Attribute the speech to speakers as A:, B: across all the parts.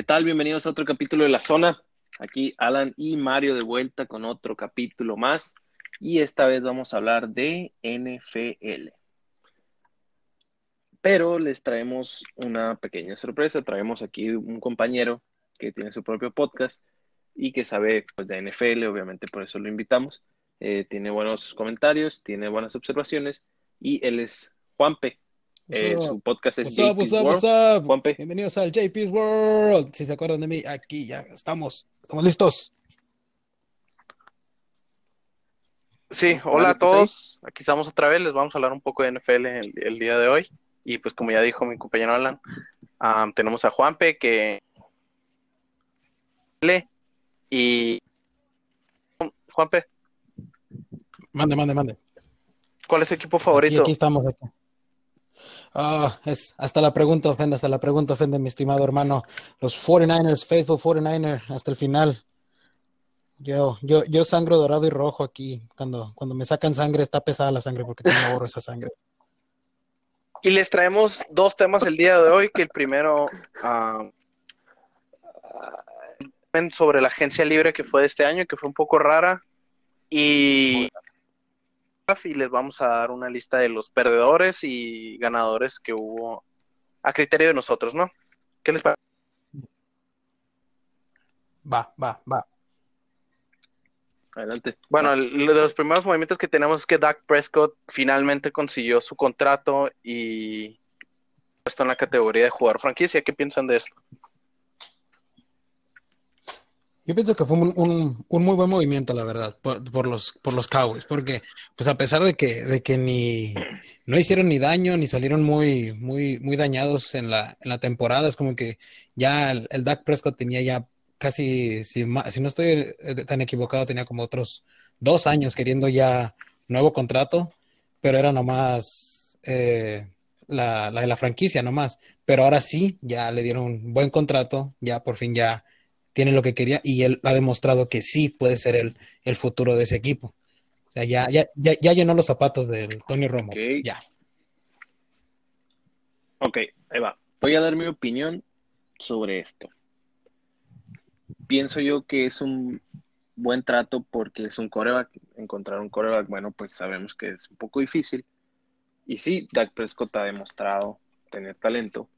A: ¿Qué tal? Bienvenidos a otro capítulo de La Zona. Aquí Alan y Mario de vuelta con otro capítulo más. Y esta vez vamos a hablar de NFL. Pero les traemos una pequeña sorpresa. Traemos aquí un compañero que tiene su propio podcast y que sabe pues, de NFL, obviamente por eso lo invitamos. Eh, tiene buenos comentarios, tiene buenas observaciones y él es Juanpe. Eh, su podcast es
B: JP's World. Juanpe. Bienvenidos al JP's World. Si se acuerdan de mí, aquí ya estamos. Estamos listos.
C: Sí, hola a pues todos. Aquí estamos otra vez. Les vamos a hablar un poco de NFL el, día de hoy. Y pues como ya dijo mi compañero Alan, tenemos a Juanpe que y Juanpe.
B: Mande, mande, mande.
C: ¿Cuál es su equipo favorito?
B: Aquí, estamos. Aquí. Ah, es, hasta la pregunta ofende, hasta la pregunta ofende, mi estimado hermano. Los 49ers, Faithful 49ers, hasta el final. Yo, yo, yo sangro dorado y rojo aquí. Cuando, cuando me sacan sangre, está pesada la sangre porque tengo borro esa sangre.
C: Y les traemos dos temas el día de hoy, que el primero uh, sobre la agencia libre que fue de este año, que fue un poco rara. Y, y les vamos a dar una lista de los perdedores y ganadores que hubo a criterio de nosotros, ¿no? ¿Qué les parece?
B: Va, va, va.
A: Adelante.
C: Bueno, uno de los primeros movimientos que tenemos es que Dak Prescott finalmente consiguió su contrato y está en la categoría de jugador franquicia. ¿Qué piensan de esto?
B: Yo pienso que fue un, muy buen movimiento, la verdad, por, los, por los Cowboys, porque pues a pesar de que, de que ni no hicieron ni daño, ni salieron muy, muy, muy dañados en la, en la temporada, es como que ya el, el Dak Prescott tenía ya casi, si, si no estoy eh, tan equivocado, tenía como otros dos años queriendo ya nuevo contrato, pero era nomás eh, la, la de la franquicia nomás. Pero ahora sí, ya le dieron un buen contrato, ya por fin ya tiene lo que quería y él ha demostrado que sí puede ser el, el futuro de ese equipo. O sea, ya, ya, ya, llenó los zapatos del Tony Romo. Pues, ya.
A: Ok, ahí va. Voy a dar mi opinión sobre esto. Pienso yo que es un buen trato porque es un coreback. Encontrar un coreback, bueno, pues sabemos que es un poco difícil. Y sí, Dak Prescott ha demostrado tener talento,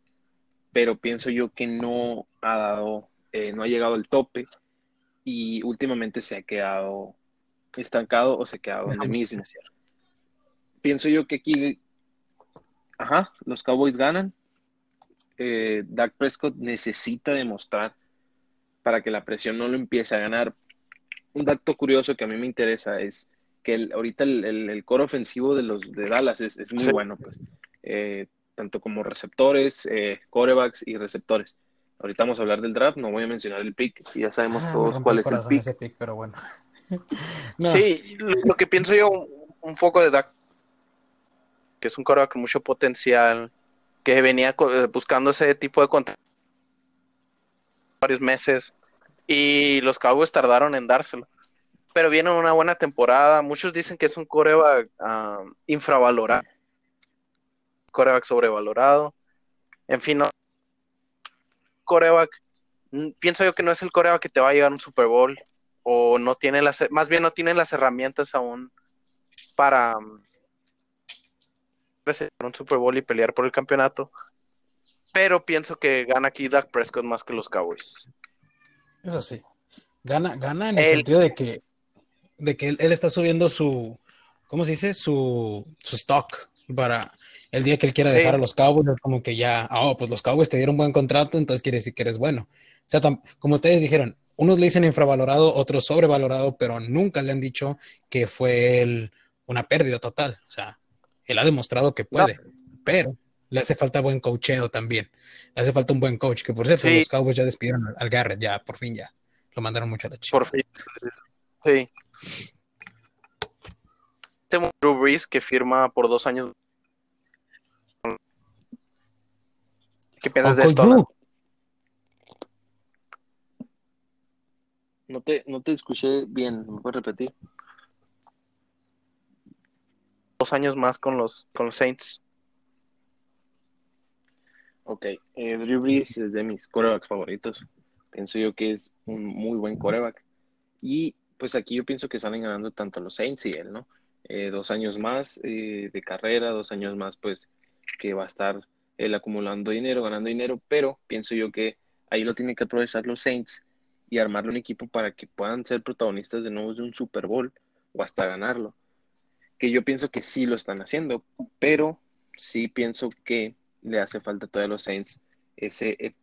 A: pero pienso yo que no ha dado eh, no ha llegado al tope y últimamente se ha quedado estancado o se ha quedado en el mismo. Pienso yo que aquí, ajá, los Cowboys ganan. Eh, Dak Prescott necesita demostrar para que la presión no lo empiece a ganar. Un dato curioso que a mí me interesa es que ahorita el, core ofensivo de los de Dallas es, muy bueno, pues, eh, tanto como receptores, eh, corebacks y receptores. Ahorita vamos a hablar del draft, no voy a mencionar el pick, ya sabemos ah, todos cuál es el pick.
B: pero bueno.
C: Sí, lo que pienso yo un poco de Dak, que es un quarterback con mucho potencial, que venía eh, buscando ese tipo de contenido varios meses y los Cowboys tardaron en dárselo. Pero viene una buena temporada. Muchos dicen que es un coreback uh, infravalorado, coreback sobrevalorado. En fin, no, coreback, pienso yo que no es el coreback que te va a llevar un Super Bowl o no tiene las, más bien no tiene las herramientas aún para presentar un Super Bowl y pelear por el campeonato. Pero pienso que gana aquí Dak Prescott más que los Cowboys.
B: Eso sí. Gana, gana en el, sentido de que, de que él, está subiendo su, ¿cómo se dice? Su, su stock para, el día que él quiera dejar a los Cowboys, es como que ya, oh, pues los Cowboys te dieron buen contrato, entonces quiere decir que eres bueno. O sea, como ustedes dijeron, unos le dicen infravalorado, otros sobrevalorado, pero nunca le han dicho que fue una pérdida total. O sea, él ha demostrado que puede, pero le hace falta buen coacheo también. Le hace falta un buen coach, que por cierto, los Cowboys ya despidieron al Garrett, ya, por fin ya. Lo mandaron mucho a la chica.
C: Por fin. Sí. Tengo Drew Brees que firma por dos años ¿Qué piensas de esto?
A: No te, no te escuché bien, ¿me puedes repetir?
C: Dos años más con los, con los Saints.
A: Ok, eh, Drew Brees es de mis corebacks favoritos. Pienso yo que es un muy buen coreback. Y pues aquí yo pienso que salen ganando tanto los Saints y él, ¿no? Eh, dos años más eh, de carrera, dos años más pues que va a estar él acumulando dinero, ganando dinero, pero pienso yo que ahí lo tienen que aprovechar los Saints y armarle un equipo para que puedan ser protagonistas de nuevo de un Super Bowl o hasta ganarlo. Que yo pienso que sí lo están haciendo, pero sí pienso que le hace falta todavía a los Saints ese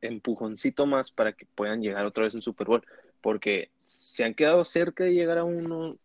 A: empujoncito más para que puedan llegar otra vez a un Super Bowl, porque se han quedado cerca de llegar a uno,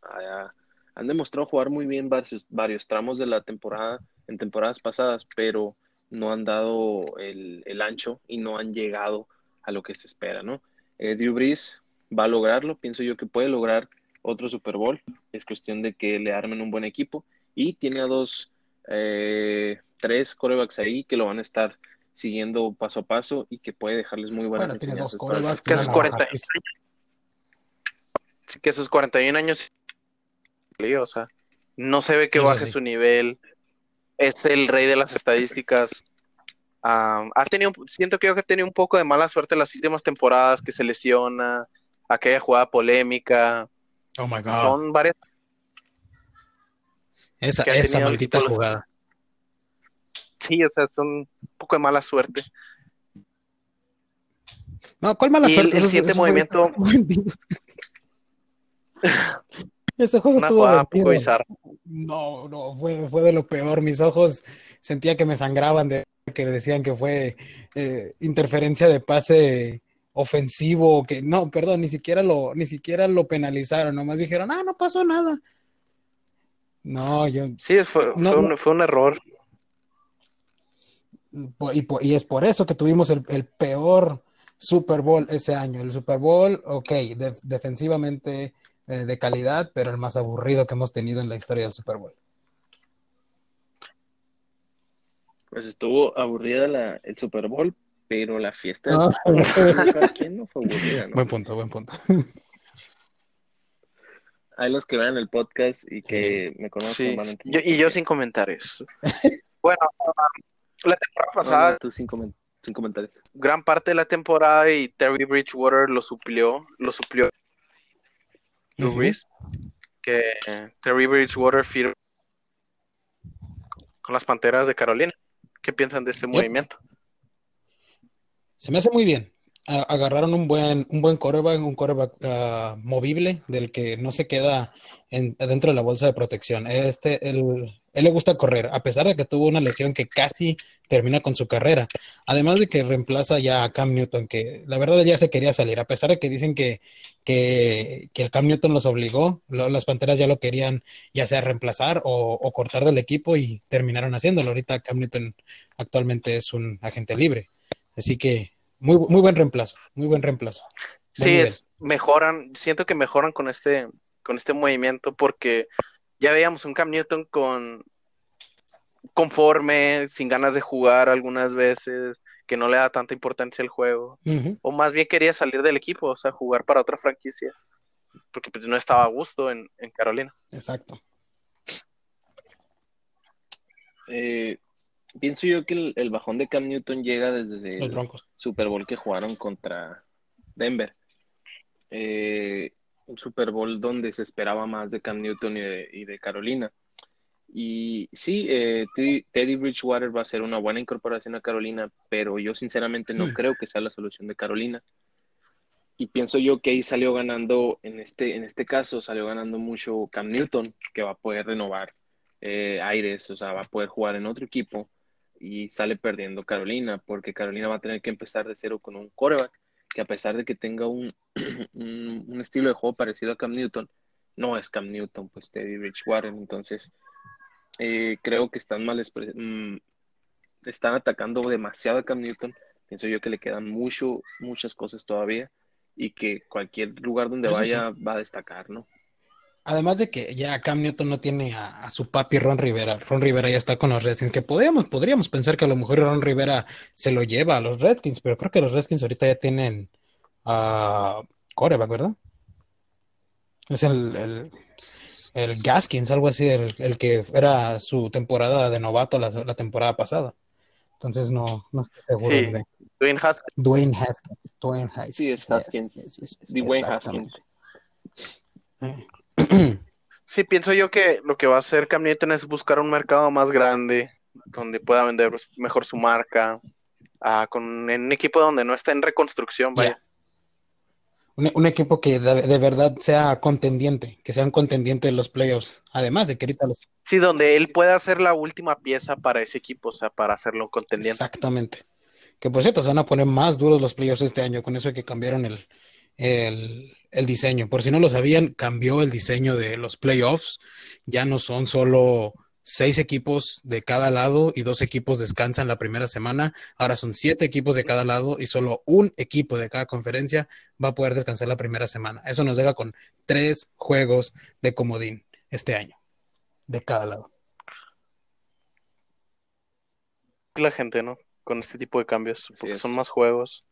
A: han demostrado jugar muy bien varios, varios tramos de la temporada en temporadas pasadas, pero no han dado el, ancho y no han llegado a lo que se espera, ¿no? Eh, Drew Brees va a lograrlo, pienso yo que puede lograr otro Super Bowl, es cuestión de que le armen un buen equipo y tiene a dos, eh, tres corebacks ahí que lo van a estar siguiendo paso a paso y que puede dejarles muy buenas bueno, tiene dos corebacks,
C: que esos 40 que esos 41 años o sea, no se ve que baje su nivel, es el rey de las estadísticas. ha tenido, siento que ha tenido un poco de mala suerte en las últimas temporadas, que se lesiona, aquella jugada polémica.
B: Oh my God.
C: Son varias.
B: Esa, esa maldita jugada.
C: Sí, o sea, son un poco de mala suerte.
B: No, ¿cuál mala suerte?
C: El, el siguiente movimiento.
B: Ese juego estuvo No, no, fue, fue de lo peor. Mis ojos sentía que me sangraban de que decían que fue eh, interferencia de pase ofensivo, que no, perdón, ni siquiera lo, ni siquiera lo penalizaron, nomás dijeron, ah, no pasó nada. No, yo.
C: Sí, fue, fue, un, error.
B: Y, y, es por eso que tuvimos el, peor Super Bowl ese año. El Super Bowl, ok, defensivamente eh, de calidad, pero el más aburrido que hemos tenido en la historia del Super Bowl.
A: Pues estuvo aburrida la, el Super Bowl, pero la fiesta del. Super Bowl no fue
B: aburrida, Buen punto, buen punto.
A: Hay los que vean el podcast y que me conocen.
C: y yo sin comentarios. bueno, la temporada pasada.
A: tú sin, sin comentarios.
C: Gran parte de la temporada y Terry Bridgewater lo suplió, lo suplió que Terry Bridgewater firmó con las Panteras de Carolina. ¿Qué piensan de este movimiento?
B: Se me hace muy bien. Agarraron un buen, un buen coreback, un coreback ah, movible del que no se queda dentro de la bolsa de protección. Este, el, él le gusta correr, a pesar de que tuvo una lesión que casi termina con su carrera. Además de que reemplaza ya a Cam Newton, que la verdad ya se quería salir, a pesar de que dicen que, que, el Cam Newton los obligó, las Panteras ya lo querían ya sea reemplazar o, cortar del equipo y terminaron haciéndolo. Ahorita Cam Newton actualmente es un agente libre. Así que muy, muy buen reemplazo, muy buen reemplazo.
C: sí, es, mejoran, siento que mejoran con este, con este movimiento porque ya veíamos un Cam Newton con conforme, sin ganas de jugar algunas veces, que no le da tanta importancia al juego, o más bien quería salir del equipo, o sea, jugar para otra franquicia, porque pues no estaba a gusto en, Carolina.
B: Exacto.
A: Eh, pienso yo que el, bajón de Cam Newton llega desde
B: el
A: Super Bowl que jugaron contra Denver. Eh, un Super Bowl donde se esperaba más de Cam Newton y de, Carolina. Y sí, eh, Teddy Bridgewater va a ser una buena incorporación a Carolina, pero yo sinceramente no mm. creo que sea la solución de Carolina. Y pienso yo que ahí salió ganando, en este, en este caso, salió ganando mucho Cam Newton, que va a poder renovar eh, aires, o sea, va a poder jugar en otro equipo y sale perdiendo Carolina, porque Carolina va a tener que empezar de cero con un coreback que a pesar de que tenga un, un, estilo de juego parecido a Cam Newton, no es Cam Newton, pues Teddy Bridgewater. Entonces, eh, creo que están mal, mm, están atacando demasiado a Cam Newton. Pienso yo que le quedan mucho, muchas cosas todavía y que cualquier lugar donde vaya va a destacar, ¿no?
B: Además de que ya Cam Newton no tiene a, su papi Ron Rivera. Ron Rivera ya está con los Redskins, que podríamos, podríamos pensar que a lo mejor Ron Rivera se lo lleva a los Redskins, pero creo que los Redskins ahorita ya tienen a coreback, ¿verdad? Es el, el, el, Gaskins, algo así, el, que era su temporada de novato la, temporada pasada. Entonces no, no estoy seguro
C: sí.
B: de...
C: Dwayne Haskins.
B: Dwayne Haskins. Dwayne Haskins.
A: Sí, es Haskins.
B: Yes, yes, yes,
A: Dwayne. Haskins.
B: Eh.
C: Sí, pienso yo que lo que va a hacer Cam Newton es buscar un mercado más grande, donde pueda vender mejor su marca, ah, con en un equipo donde no está en reconstrucción, vaya.
B: Ya. Un, un equipo que de, de verdad sea contendiente, que sea un contendiente de los playoffs. Además de que ahorita los...
C: Sí, donde él pueda ser la última pieza para ese equipo, o sea, para hacerlo contendiente.
B: Exactamente. Que por cierto, se van a poner más duros los playoffs este año con eso de que cambiaron el, el, el diseño. Por si no lo sabían, cambió el diseño de los playoffs. Ya no son solo seis equipos de cada lado y dos equipos descansan la primera semana. Ahora son siete equipos de cada lado y solo un equipo de cada conferencia va a poder descansar la primera semana. Eso nos deja con tres juegos de comodín este año, de cada lado.
C: La gente, ¿no? Con este tipo de cambios, porque son más juegos.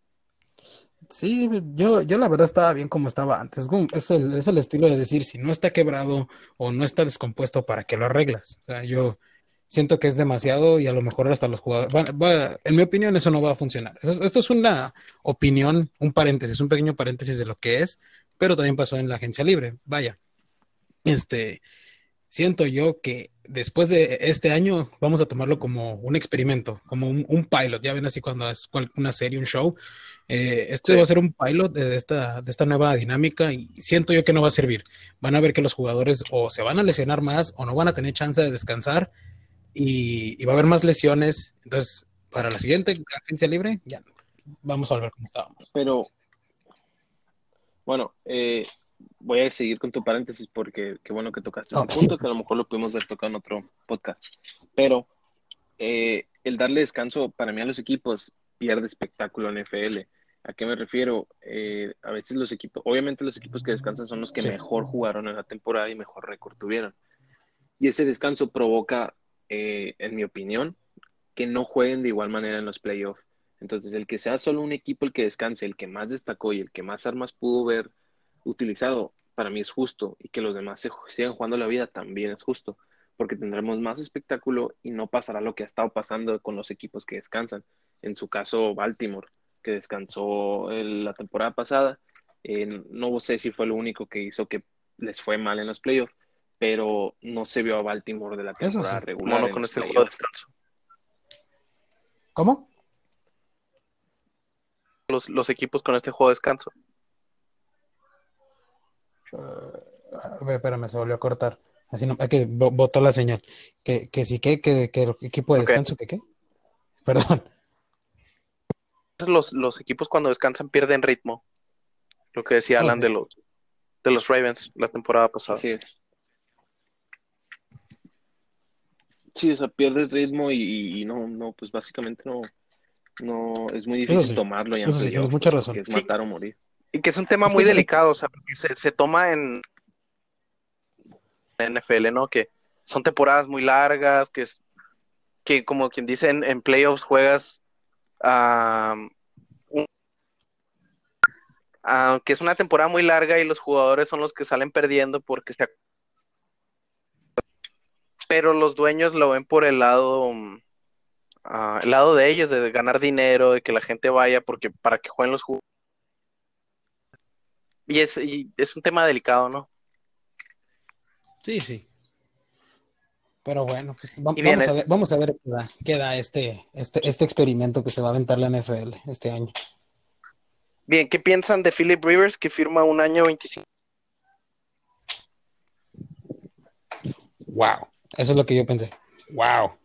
B: Sí, yo, yo la verdad estaba bien como estaba antes. Es el, es el estilo de decir, si no está quebrado o no está descompuesto, ¿para qué lo arreglas? O sea, yo siento que es demasiado y a lo mejor hasta los jugadores... en mi opinión, eso no va a funcionar. Esto es una opinión, un paréntesis, un pequeño paréntesis de lo que es, pero también pasó en la agencia libre. Vaya, este, siento yo que después de este año vamos a tomarlo como un experimento, como un, un pilot. Ya ven así cuando es cual- una serie, un show. Eh, esto
C: Sí.
B: va a ser un pilot de esta, de esta nueva dinámica y siento yo que no va a servir. Van a ver que los jugadores o se van a lesionar más o no van a tener chance de descansar y, y va a haber más lesiones. Entonces, para la siguiente agencia libre, ya vamos a volver como estábamos.
A: Pero, bueno, eh, voy a seguir con tu paréntesis porque qué bueno que tocaste ese punto, que a lo mejor lo pudimos ver tocado en otro podcast. Pero eh, el darle descanso para mí a los equipos pierde espectáculo en FL. ¿A qué me refiero? Eh, a veces los equipos, obviamente los equipos que descansan son los que
B: Sí.
A: mejor jugaron en la temporada y mejor récord tuvieron. Y ese descanso provoca, eh, en mi opinión, que no jueguen de igual manera en los playoffs. Entonces, el que sea solo un equipo el que descanse, el que más destacó y el que más armas pudo ver utilizado, para mí es justo. Y que los demás se sigan jugando la vida también es justo. Porque tendremos más espectáculo y no pasará lo que ha estado pasando con los equipos que descansan. En su caso, Baltimore, que descansó el- la temporada pasada. Eh, no sé si fue lo único que hizo que les fue mal en los playoffs, pero no se vio a Baltimore de la temporada
B: sí.
A: regular. En
C: con este juego de descanso.
B: ¿Cómo?
C: Los, los equipos con este juego de descanso.
B: Uh, a ver, espérame, se volvió a cortar. Así no, que bo- botó la señal. Que, que sí, que, que, que el equipo de descanso, que qué. Perdón.
C: Los, los equipos cuando descansan pierden ritmo. Lo que decía Alan de los de los Ravens la temporada pasada.
A: Así es. Sí, o sea, pierde el ritmo y, y no, no, pues básicamente no, no, es muy difícil
B: sí.
A: tomarlo
B: Eso sí, tienes mucha
A: pues,
B: razón.
A: es
C: Sí.
A: matar o morir.
C: Y que es un tema
B: Es
C: muy delicado, o sea, porque se, se toma en NFL, ¿no? Que son temporadas muy largas, que es que como quien dice en, en playoffs juegas ah, un- que es una temporada muy larga y los jugadores son los que salen perdiendo porque se pero los dueños lo ven por el lado ah, el lado de ellos de ganar dinero de que la gente vaya porque para que jueguen los jugadores y es, y es un tema delicado, ¿no?
B: Sí, sí. Pero bueno, pues vamos a ver, vamos a ver qué da, qué da este, este, este experimento que se va a aventar la NFL este año.
C: Bien, ¿qué piensan de Philip Rivers que firma un año 25?
B: Wow. Eso es lo que yo pensé. Wow. O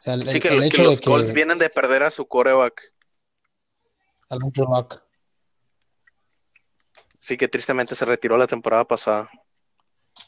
B: sea, el,
C: Sí, que,
B: el
C: que
B: hecho
C: los
B: de que
C: Colts vienen de perder a su coreback.
B: Alonso Rock,
C: Sí, que tristemente se retiró la temporada pasada.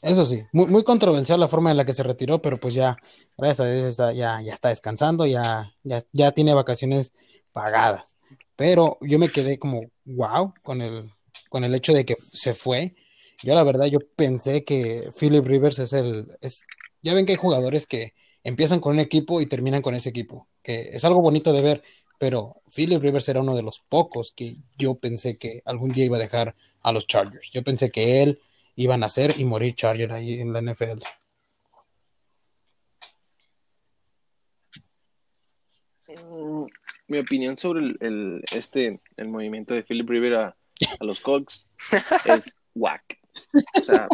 B: Eso sí, muy, muy controversial la forma en la que se retiró, pero pues ya, gracias a Dios, está- ya, ya está descansando, ya, ya, ya tiene vacaciones pagadas. Pero yo me quedé como, wow, con el, con el hecho de que se fue. Yo la verdad, yo pensé que Philip Rivers es el, es, ya ven que hay jugadores que empiezan con un equipo y terminan con ese equipo, que es algo bonito de ver, pero Philip Rivers era uno de los pocos que yo pensé que algún día iba a dejar a los Chargers. Yo pensé que él iba a nacer y morir Charger ahí en la NFL.
A: mi opinión sobre el, este, el movimiento de Philip Rivera a, los Colts es whack. O sea,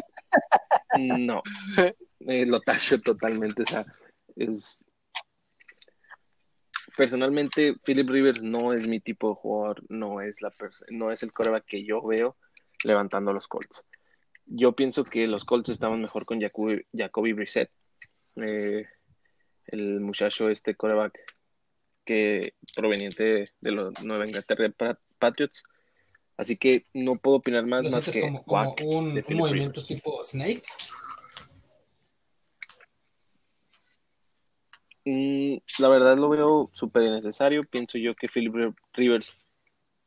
A: no, eh, lo tacho totalmente. O sea, es. Personalmente, Philip Rivers no es mi tipo de jugador, no es, la no es el coreback que yo veo levantando los Colts. Yo pienso que los Colts estaban mejor con Jacoby, Jacoby Brissett. Eh, el muchacho este coreback que proveniente de los Nueva Inglaterra Patriots. Así que no puedo opinar más, más que
B: como, un, movimiento tipo Snake.
A: Mm, la verdad lo veo súper necesario. Pienso yo que Philip Rivers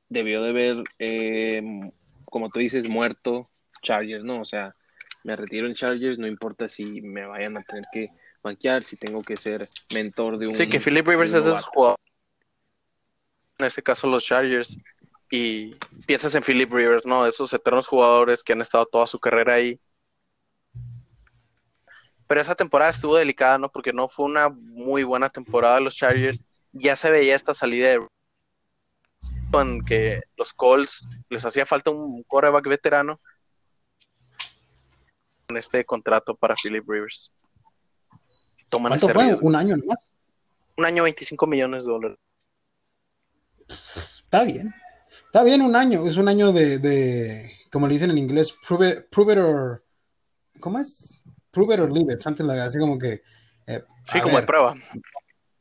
A: debió de ver, eh, como tú dices, muerto Chargers, ¿no? O sea, me retiro en Chargers, no importa si me vayan a tener que banquear, si tengo que ser mentor de un.
C: Sí, que Philip Rivers es de jugador. En este caso, los Chargers. Y piensas en Philip Rivers, ¿no? Esos eternos jugadores que han estado toda su carrera ahí. Pero esa temporada estuvo delicada, ¿no? Porque no fue una muy buena temporada de los Chargers. Ya se veía esta salida de en que los Colts les hacía falta un quarterback veterano en este contrato para Philip Rivers.
B: ¿Cuánto fue? ¿Un año nomás?
C: Un año 25 millones de dólares.
B: Está bien. Está bien un año. Es un año de, de como le dicen en inglés, prove, it or... ¿Cómo es? Prove it or leave it. Something like así como que...
C: Eh, sí, como de prueba.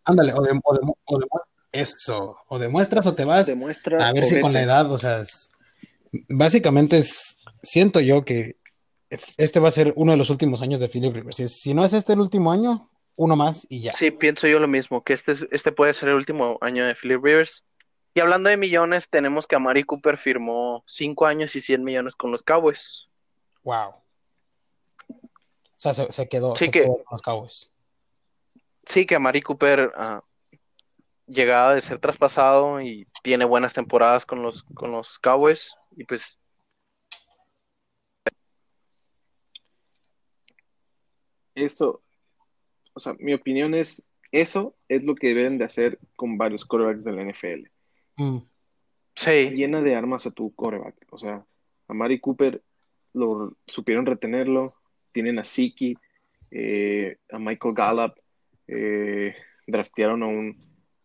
B: Ándale, o de, o de, eso, o demuestras o te vas a ver si con la edad, o sea, básicamente es, siento yo que este va a ser uno de los últimos años de Philip Rivers. Si, no es este el último año, uno más y ya.
C: Sí, pienso yo lo mismo, que este, este puede ser el último año de Philip Rivers. Y hablando de millones, tenemos que Amari Cooper firmó 5 años y 100 millones con los Cowboys.
B: Wow. O sea, se, quedó, con los Cowboys.
C: Sí, que Amari Cooper uh, llegaba de ser traspasado y tiene buenas temporadas con los, con los Cowboys. Y pues
A: eso, o sea, mi opinión es, eso es lo que deben de hacer con varios corebacks de la NFL.
B: Mm.
C: Sí.
A: Llena de armas a tu coreback. O sea, a Mari Cooper lo supieron retenerlo, tienen a Siki, eh, a Michael Gallup, eh, draftearon a un,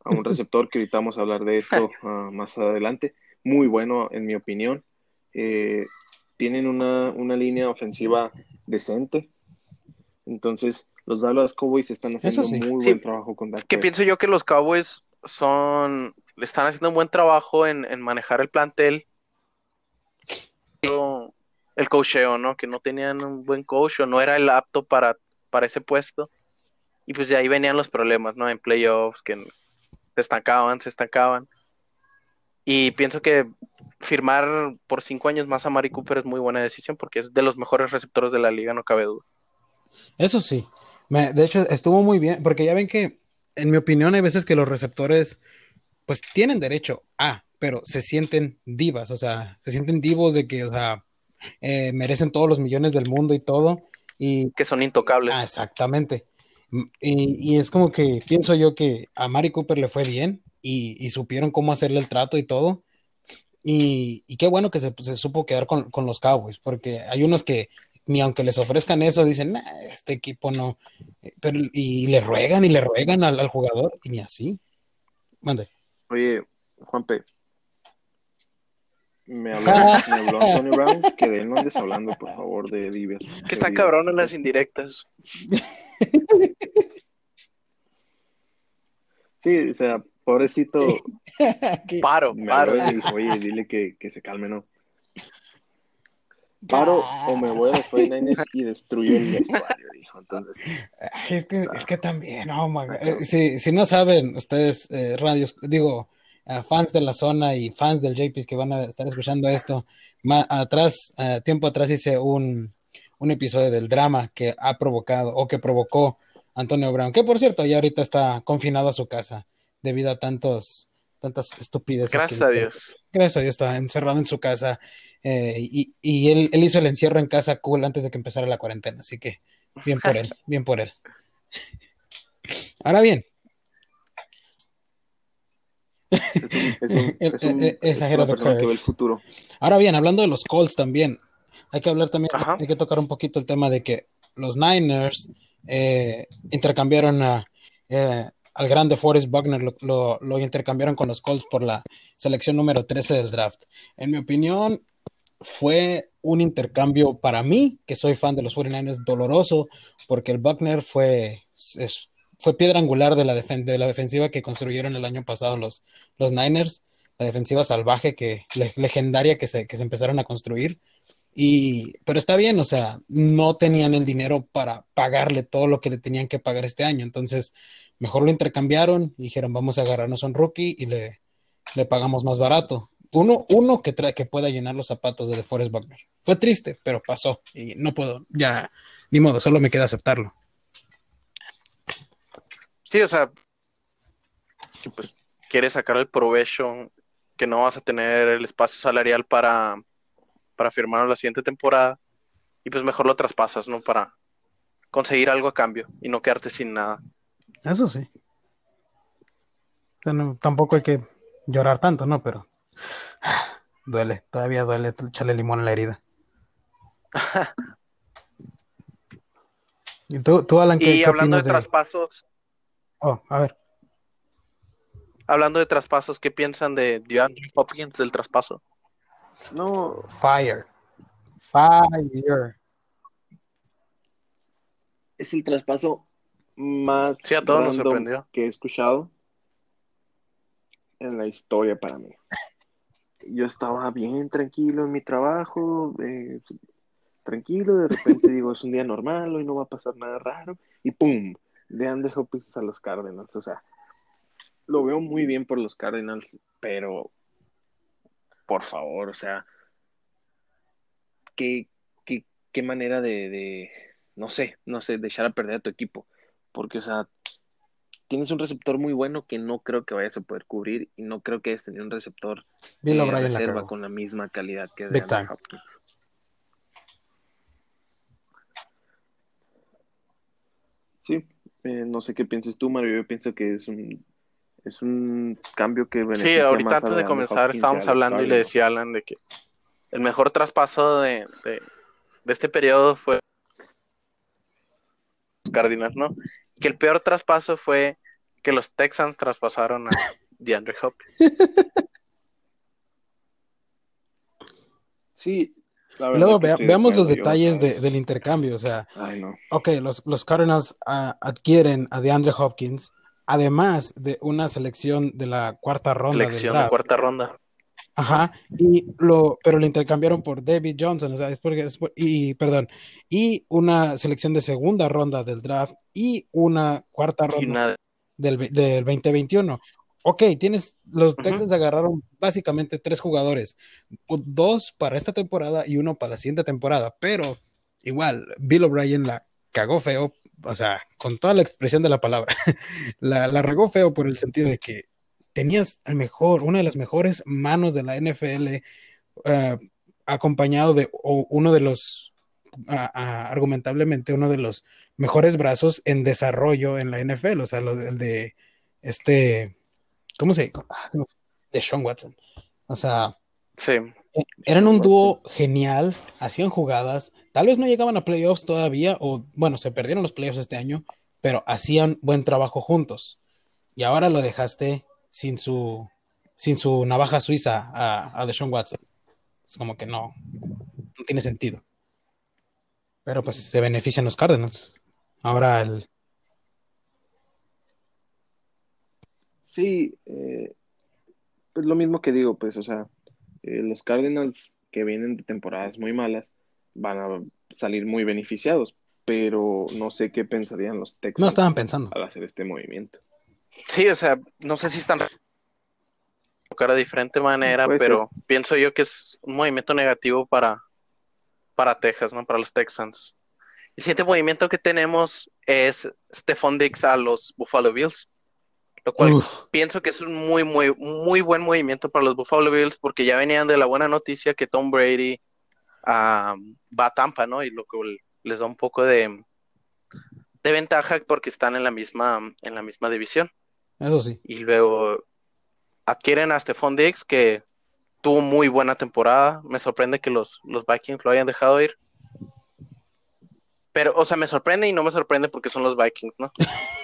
A: a un receptor que ahorita vamos a hablar de esto ah, más adelante. Muy bueno, en mi opinión. Eh, tienen una, una, línea ofensiva decente. Entonces, los Dallas Cowboys están haciendo muy buen trabajo con Dak.
C: Que pienso yo que los Cowboys son, le están haciendo un buen trabajo en, manejar el plantel. El coacheo, ¿no? Que no tenían un buen coach o no era el apto para, para ese puesto. Y pues de ahí venían los problemas, ¿no? En playoffs, que se estancaban, se estancaban. Y pienso que firmar por cinco años más a Mari Cooper es muy buena decisión porque es de los mejores receptores de la liga, no cabe duda.
B: Eso sí. de hecho, estuvo muy bien, porque ya ven que, en mi opinión, hay veces que los receptores, pues tienen derecho a, pero se sienten divas, o sea, se sienten divos de que, o sea, eh, merecen todos los millones del mundo y todo. Y,
C: que son intocables.
B: Ah, exactamente. Y, es como que pienso yo que a Mari Cooper le fue bien y, supieron cómo hacerle el trato y todo. Y, qué bueno que se, se supo quedar con, con, los Cowboys, porque hay unos que ni aunque les ofrezcan eso, dicen, este equipo no. Pero, y le ruegan y le ruegan al, jugador, y ni así. Mande.
A: Oye, Juanpe. Me habló, me habló Antonio Brown que de él no andes hablando, por favor, de Divias.
C: Que está cabrón en las indirectas.
A: Sí, o sea, pobrecito.
C: paro, paro.
A: oye, dile que, que se calme, ¿no? paro o me voy a los 49 y destruyo el vestuario, dijo. Entonces,
B: es que, es que también, oh my God. Eh, si, si, no saben, ustedes, eh, radios, digo, fans de la zona y fans del JPs que van a estar escuchando esto, más atrás, uh, tiempo atrás hice un, un episodio del drama que ha provocado o que provocó Antonio Brown, que por cierto ya ahorita está confinado a su casa debido a tantos tantas estupideces.
C: Gracias a Dios.
B: Gracias a Dios está encerrado en su casa eh, y, y él, él, hizo el encierro en casa cool antes de que empezara la cuarentena, así que bien por él, bien por él. Ahora bien.
A: Es un, que ve el futuro.
B: Ahora bien, hablando de los Colts también, hay que hablar también, hay que tocar un poquito el tema de que los Niners eh, intercambiaron a, eh, al grande Forrest Buckner, lo, lo, intercambiaron con los Colts por la selección número 13 del draft. En mi opinión, fue un intercambio para mí, que soy fan de los 49ers, doloroso, porque el Buckner fue, fue piedra angular de la, de la defensiva que construyeron el año pasado los, los Niners, la defensiva salvaje, que, legendaria que se, que se empezaron a construir. Y, pero está bien, o sea, no tenían el dinero para pagarle todo lo que le tenían que pagar este año. Entonces, mejor lo intercambiaron dijeron, vamos a agarrarnos a un rookie y le, le pagamos más barato uno, uno que, trae, que pueda llenar los zapatos de DeForest Buckner. Fue triste, pero pasó y no puedo, ya, ni modo, solo me queda aceptarlo.
C: Sí, o sea, pues quieres sacar el provecho que no vas a tener el espacio salarial para, para firmar la siguiente temporada y pues mejor lo traspasas, ¿no? Para conseguir algo a cambio y no quedarte sin nada.
B: Eso sí. tampoco hay que llorar tanto, ¿no? Pero Duele, todavía duele echarle limón a la herida. ¿Y tú, tú Alan,
C: qué, y hablando de, traspasos.
B: Oh, a ver.
C: Hablando de traspasos, ¿qué piensan de DeAndre Hopkins del traspaso?
B: No. Fire. Fire.
A: Es el traspaso más
C: sí, a todos nos sorprendió.
A: que he escuchado en la historia para mí yo estaba bien tranquilo en mi trabajo, eh, tranquilo, de repente digo, es un día normal, hoy no va a pasar nada raro, y ¡pum! De Andre Hopkins a los Cardinals, o sea, lo veo muy bien por los Cardinals, pero por favor, o sea, qué, qué, qué manera de, de, no sé, no sé, de echar a perder a tu equipo, porque, o sea, tienes un receptor muy bueno que no creo que vayas a poder cubrir y no creo que hayas tenido un receptor
B: de reserva
A: con la misma calidad que de Hopkins. Sí, eh, no sé qué piensas tú, Mario. Yo pienso que es un es un cambio que
C: beneficia Sí, ahorita antes de comenzar estábamos hablando y le decía a Alan de que el mejor traspaso de, de, de este periodo fue Cardinals, ¿no? que el peor traspaso fue que los Texans traspasaron a DeAndre Hopkins.
A: Sí.
B: Luego veamos los detalles del intercambio. O sea, ok, los, los Cardinals ah, adquieren a DeAndre Hopkins, además de una selección de la cuarta ronda.
C: Selección de cuarta ronda.
B: Ajá, y lo, pero lo intercambiaron por David Johnson, o sea, es porque, y, perdón, y una selección de segunda ronda del draft y una cuarta ronda del, del 2021. Ok, tienes, los Texans agarraron básicamente tres jugadores, dos para esta temporada y uno para la siguiente temporada, pero igual, Bill O'Brien la cagó feo, o sea, con toda la expresión de la palabra, la, la regó feo por el sentido de que tenías el mejor, una de las mejores manos de la NFL, eh, acompañado de uno de los, argumentablemente, uno de los mejores brazos en desarrollo en la NFL, o sea, lo de, de este, ¿cómo se dice? Ah, de Sean Watson. O sea,
C: sí.
B: Eran un dúo genial, hacían jugadas, tal vez no llegaban a playoffs todavía, o bueno, se perdieron los playoffs este año, pero hacían buen trabajo juntos. Y ahora lo dejaste sin su, sin su navaja suiza a, a Deshaun Watson. Es como que no, no tiene sentido. Pero pues se benefician los Cardinals. Ahora el...
A: Sí, eh, pues lo mismo que digo, pues, o sea, eh, los Cardinals que vienen de temporadas muy malas van a salir muy beneficiados, pero no sé qué pensarían los Texans.
B: No estaban pensando.
A: Al hacer este movimiento.
C: Sí, o sea, no sé si están de diferente manera, pero pienso yo que es un movimiento negativo para, para Texas, ¿no? Para los Texans. El siguiente movimiento que tenemos es Stephon Diggs a los Buffalo Bills, lo cual pienso que es un muy, muy, muy buen movimiento para los Buffalo Bills porque ya venían de la buena noticia que Tom Brady va a Tampa, ¿no? Y lo que les da un poco de, de ventaja porque están en la misma, en la misma división.
B: Eso sí.
C: Y luego adquieren a Stephon Diggs, que tuvo muy buena temporada. Me sorprende que los, los Vikings lo hayan dejado ir. Pero, o sea, me sorprende y no me sorprende porque son los Vikings, ¿no?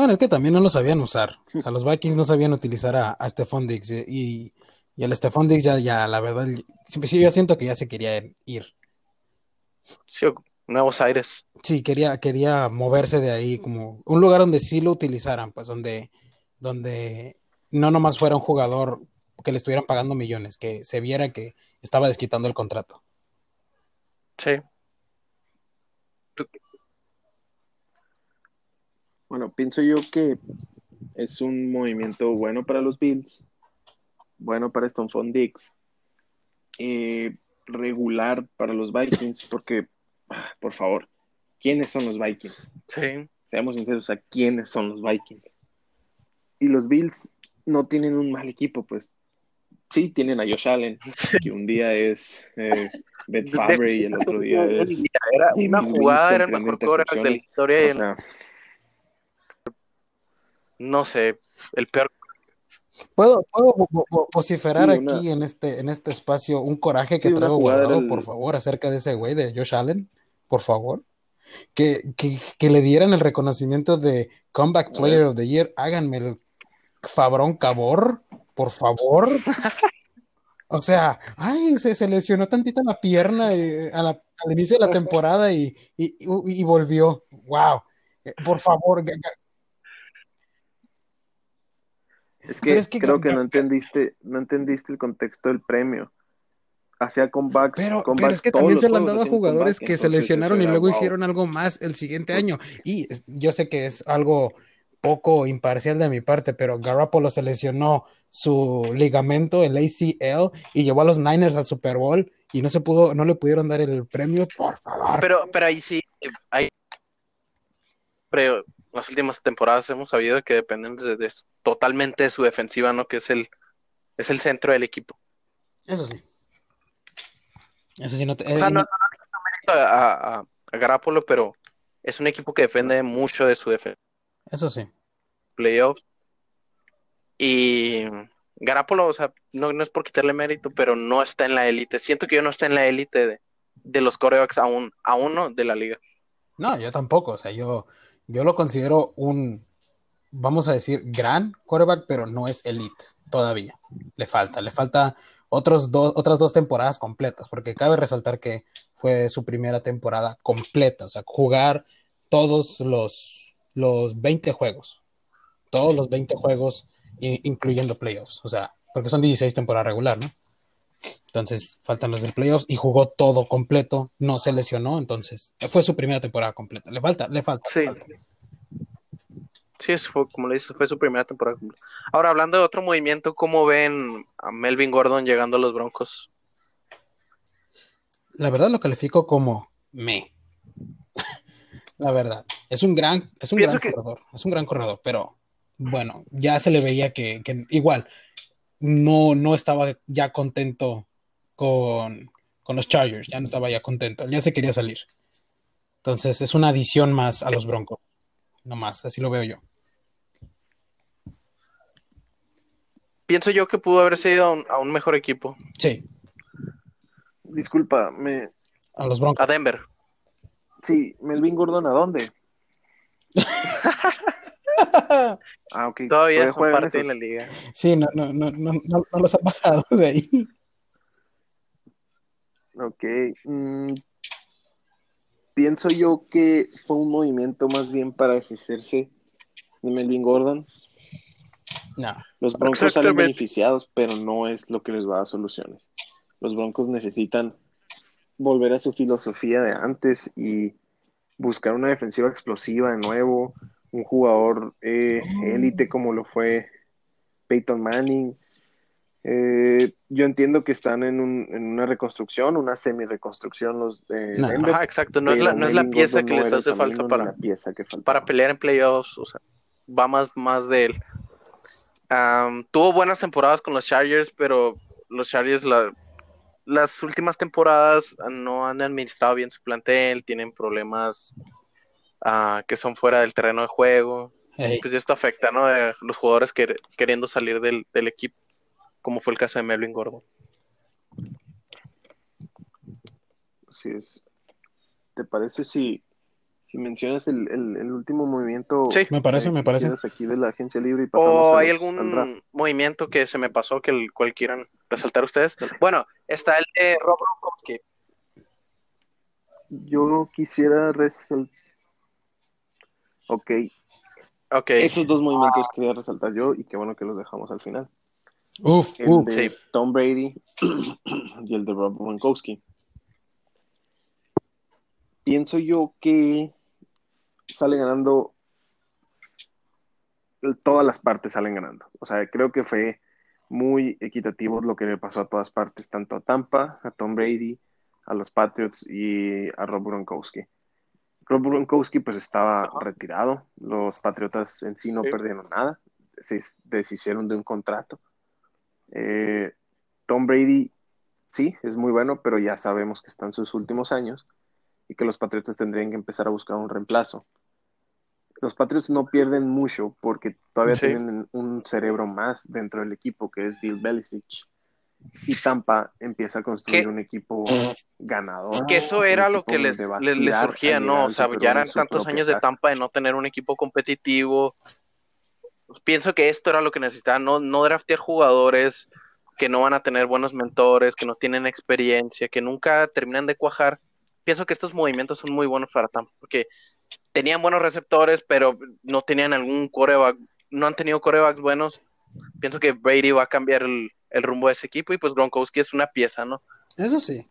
B: bueno, es que también no lo sabían usar. O sea, los Vikings no sabían utilizar a, a Stephon Diggs. Y, y el Stephon Diggs ya, ya, la verdad, sí, yo siento que ya se quería ir.
C: Sí, nuevos aires.
B: Sí, quería, quería moverse de ahí, como un lugar donde sí lo utilizaran, pues donde, donde no nomás fuera un jugador que le estuvieran pagando millones, que se viera que estaba desquitando el contrato.
C: Sí.
A: Bueno, pienso yo que es un movimiento bueno para los Bills, bueno para Stonefond Dix, y regular para los Vikings, porque, ah, por favor, ¿quiénes son los Vikings?
C: Sí.
A: Seamos sinceros, ¿a quiénes son los Vikings? Y los Bills no tienen un mal equipo, pues sí, tienen a Josh Allen, que un día es eh, Fabre y el otro día es.
C: Era una jugada, era el mejor quarterback de la historia. No sé, el peor.
B: ¿Puedo, puedo vociferar aquí en este, en este espacio un coraje que traigo guardado, por favor, acerca de ese güey de Josh Allen? Por favor. Que, que, que le dieran el reconocimiento de Comeback Player of the Year. Háganme el Fabrón Cabor, por favor. O sea, ay, se, lesionó tantito la pierna eh, al inicio de la temporada y, y, volvió. Wow. Eh, por favor.
A: Es que, creo que, no entendiste, no entendiste el contexto del premio. Hacía comebacks.
B: Pero, pero es que también se le han dado a jugadores que se lesionaron y luego hicieron algo más el siguiente año. Y yo sé que es algo poco imparcial de mi parte, pero Garoppolo se lesionó su ligamento, el ACL, y llevó a los Niners al Super Bowl y no se pudo, no le pudieron dar el premio, por favor.
C: Pero, pero ahí sí, ahí, pero las últimas temporadas hemos sabido que dependen de, totalmente de su defensiva, ¿no? Que es el, es el centro del equipo.
B: Eso sí. Eso sí, no te,
C: o sea, no, no, no, a, a, pero es un equipo que depende mucho de su defensa.
B: Eso sí.
C: Playoffs. Y Garapolo, o sea, no, no, es por quitarle mérito, pero no está en la élite. Siento que yo no está en la élite de, los corebacks aún, aún no de la liga.
B: No, yo tampoco. O sea, yo, yo lo considero un, vamos a decir, gran coreback, pero no es elite todavía. Le falta, le falta otros dos, otras dos temporadas completas, porque cabe resaltar que fue su primera temporada completa, o sea, jugar todos los los 20 juegos. Todos los 20 juegos, incluyendo playoffs. O sea, porque son 16 temporada regular, ¿no? Entonces, faltan los del playoffs y jugó todo completo, no se lesionó, entonces fue su primera temporada completa. Le falta, le falta.
C: Sí. Sí, fue, como le dices, fue su primera temporada completa. Ahora, hablando de otro movimiento, ¿cómo ven a Melvin Gordon llegando a los Broncos?
B: La verdad lo califico como me la verdad. Es un gran, es un gran corredor, es un gran corredor, pero bueno, ya se le veía que, igual no, no estaba ya contento con, con, los Chargers, ya no estaba ya contento, ya se quería salir. Entonces es una adición más a los Broncos, no más, así lo veo yo.
C: Pienso yo que pudo haber sido a un, a un mejor equipo.
B: Sí.
A: Disculpa, me...
B: A los Broncos.
C: A Denver.
A: Sí, Melvin Gordon, ¿a dónde?
C: ah, ok. Todavía es parte de la liga.
B: Sí, no, no, no, no, no, los ha bajado de ahí.
A: Ok. Mm, pienso yo que fue un movimiento más bien para deshacerse de Melvin Gordon.
B: No.
A: Los Broncos salen beneficiados, pero no es lo que les va a dar soluciones. Los Broncos necesitan volver a su filosofía de antes y buscar una defensiva explosiva de nuevo, un jugador eh, élite como lo fue Peyton Manning. Eh, yo entiendo que están en, un, en una reconstrucción, una semi-reconstrucción los
C: exacto, no es, la, no es la pieza que les hace falta para, para pelear en playoffs, o sea, va más, más de él. tuvo buenas temporadas con los Chargers, pero los Chargers la, las últimas temporadas no han administrado bien su plantel, tienen problemas ah, que son fuera del terreno de juego. pues esto afecta, ¿no? A los jugadores queriendo salir del, equipo, como fue el caso de Melvin Gordon.
A: Así es. ¿Te parece si, si mencionas el, último movimiento?
B: Sí, me parece, me parece.
A: Aquí de la agencia libre
C: ¿O hay algún movimiento que se me pasó que el cual quieran resaltar ustedes? Bueno, está el de Rob que
A: Yo quisiera resaltar. Ok, esos dos movimientos quería resaltar yo y qué bueno que los dejamos al final.
B: Uf,
A: el de Tom Brady y el de Rob Gronkowski. Pienso yo que sale ganando todas las partes salen ganando. O sea, creo que fue muy equitativo lo que le pasó a todas partes, tanto a Tampa, a Tom Brady, a los Patriots y a Rob Gronkowski. Rob Gronkowski pues estaba retirado, los Patriotas en sí no perdieron nada, se deshicieron de un contrato. Eh, Tom Brady sí, es muy bueno, pero ya sabemos que está en sus últimos años y que los Patriotas tendrían que empezar a buscar un reemplazo. Los Patriots no pierden mucho porque todavía tienen un cerebro más dentro del equipo que es Bill Belichick y Tampa empieza a construir un equipo ganador.
C: Que eso era lo que les, surgía, ¿no? O sea, ya eran tantos años de Tampa de no tener un equipo competitivo. Pienso que esto era lo que necesitaban, no, no draftear jugadores que no van a tener buenos mentores, que no tienen experiencia, que nunca terminan de cuajar. Pienso que estos movimientos son muy buenos para Tampa, porque tenían buenos receptores, pero no tenían algún coreback, no han tenido corebacks buenos. Pienso que Brady va a cambiar el, rumbo de ese equipo y pues Gronkowski es una pieza, ¿no?
B: Eso sí,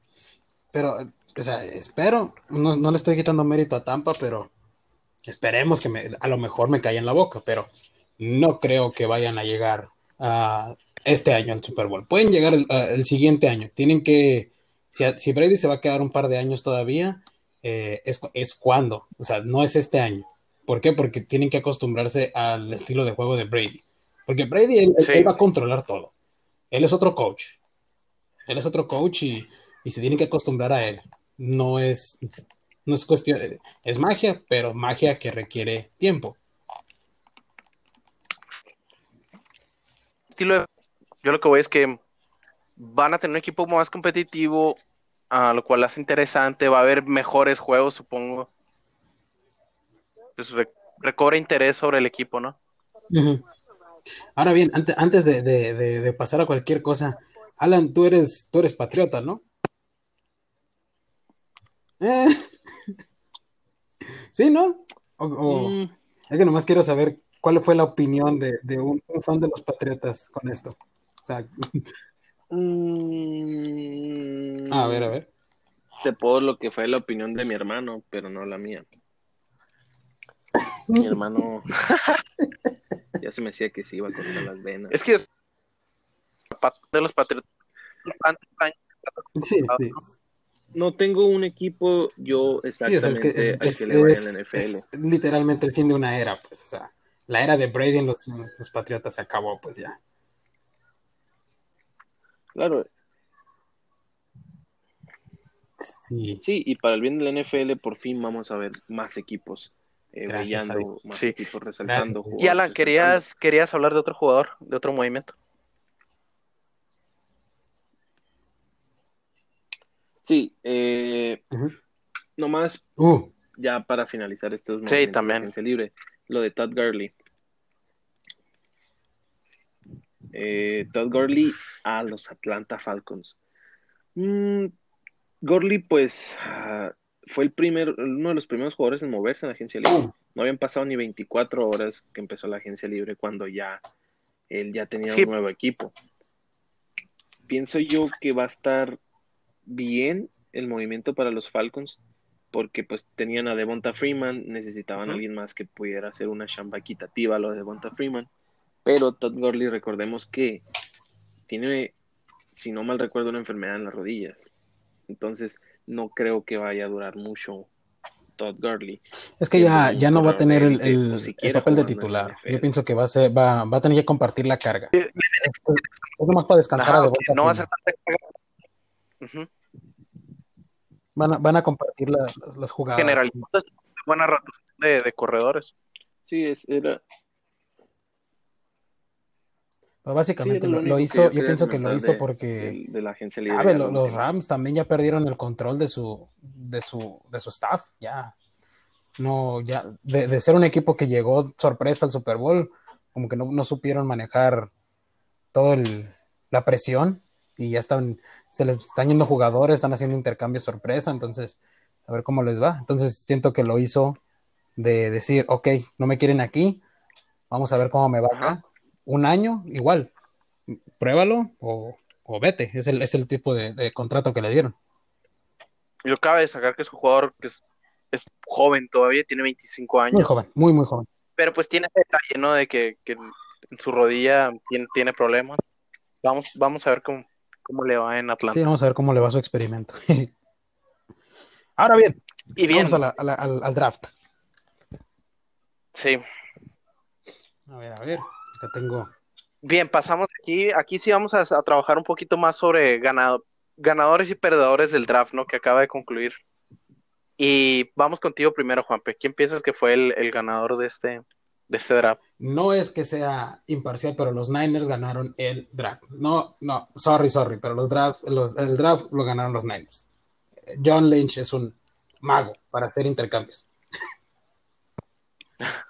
B: pero, o sea, espero, no, no le estoy quitando mérito a Tampa, pero esperemos que me, a lo mejor me caiga en la boca, pero no creo que vayan a llegar a este año al Super Bowl. Pueden llegar el, siguiente año, tienen que, si, si, Brady se va a quedar un par de años todavía, eh, es, es cuando, o sea, no es este año. ¿Por qué? Porque tienen que acostumbrarse al estilo de juego de Brady. Porque Brady, él va a controlar todo él es otro coach. Él es otro coach y, se tiene que acostumbrar a él. No es, no es cuestión, es magia, pero magia que requiere tiempo.
C: Yo lo que voy es que van a tener un equipo más competitivo, a lo cual hace interesante, va a haber mejores juegos, supongo. Pues recobra interés sobre el equipo, ¿no?
B: Ahora bien, antes, de, pasar a cualquier cosa, Alan, tú eres, tú eres patriota, ¿no? Eh. Sí, ¿no? Mm. Es que nomás quiero saber cuál fue la opinión de, un, fan de los patriotas con esto. O sea...
A: Mm.
B: A ver, a ver.
A: Te puedo lo que fue la opinión de mi hermano, pero no la mía. Mi hermano Ya se me decía que se iba a cortar las venas.
C: Es que de los patriotas.
B: Sí, sí.
A: No tengo un equipo yo exactamente
B: es que, es, literalmente el fin de una era, pues, o sea, la era de Brady en los, los Patriotas se acabó, pues ya.
A: Claro.
B: Sí.
A: sí, y para el bien de la NFL por fin vamos a ver más equipos eh, brillando, resaltando.
C: Y Alan, ¿querías, ¿querías hablar de otro jugador, de otro movimiento?
A: Sí, eh, nomás
B: uh.
A: ya para finalizar estos
C: sí, también.
A: libre, lo de Todd Gurley. Eh, Todd Gurley a los Atlanta Falcons. Mm, Gurley, pues, ah, fue el primer, uno de los primeros jugadores en moverse en la agencia libre. No habían pasado ni 24 horas que empezó la agencia libre cuando ya él ya tenía un nuevo equipo. Pienso yo que va a estar bien el movimiento para los Falcons porque pues tenían a Devonta Freeman, necesitaban a alguien más que pudiera hacer una chamba equitativa a lo de Devonta Freeman, pero Todd Gurley recordemos que tiene, si no mal recuerdo, una enfermedad en las rodillas. Entonces, no creo que vaya a durar mucho Todd Gurley.
B: Es que ya, ya no va a tener el, el, papel de titular. Yo pienso que va a, ser, va, va a tener que compartir la carga. Es, nomás para descansar a
C: No va a ser tan...
B: van, a, van a compartir las jugadas.
C: General, buena rotación de, de corredores.
A: Sí, es, era,
B: básicamente lo, hizo, yo, pienso que lo hizo porque
A: de, la agencia
B: ¿sabe? Los, Rams también ya perdieron el control de su, de su, de su staff, ya. No, ya, de, ser un equipo que llegó sorpresa al Super Bowl, como que no, supieron manejar todo la presión y ya están, se les están yendo jugadores, están haciendo intercambios sorpresa, entonces, a ver cómo les va. Entonces siento que lo hizo de decir, ok, no me quieren aquí, vamos a ver cómo me va acá un año, igual, pruébalo o, vete. Es el, es el tipo de, contrato que le dieron.
C: Y lo cabe destacar que es un jugador que es, joven todavía, tiene 25 años.
B: Muy joven, muy, muy joven.
C: Pero pues tiene ese detalle, ¿no? De que, en su rodilla tiene, tiene problemas. Vamos, vamos a ver cómo, cómo le va en Atlanta.
B: Sí, vamos a ver cómo le va su experimento. Ahora bien,
C: y bien.
B: vamos al, al draft.
C: Sí.
B: A ver, a ver tengo.
C: Bien, pasamos aquí. Aquí sí vamos a, trabajar un poquito más sobre ganadores y perdedores del draft, ¿no? Que acaba de concluir. Y vamos contigo primero, Juanpe. ¿Quién piensas que fue el, ganador de este, de este draft?
B: No es que sea imparcial, pero los Niners ganaron el draft. No, no, sorry, sorry, pero los draft, el draft lo ganaron los Niners. John Lynch es un mago para hacer intercambios.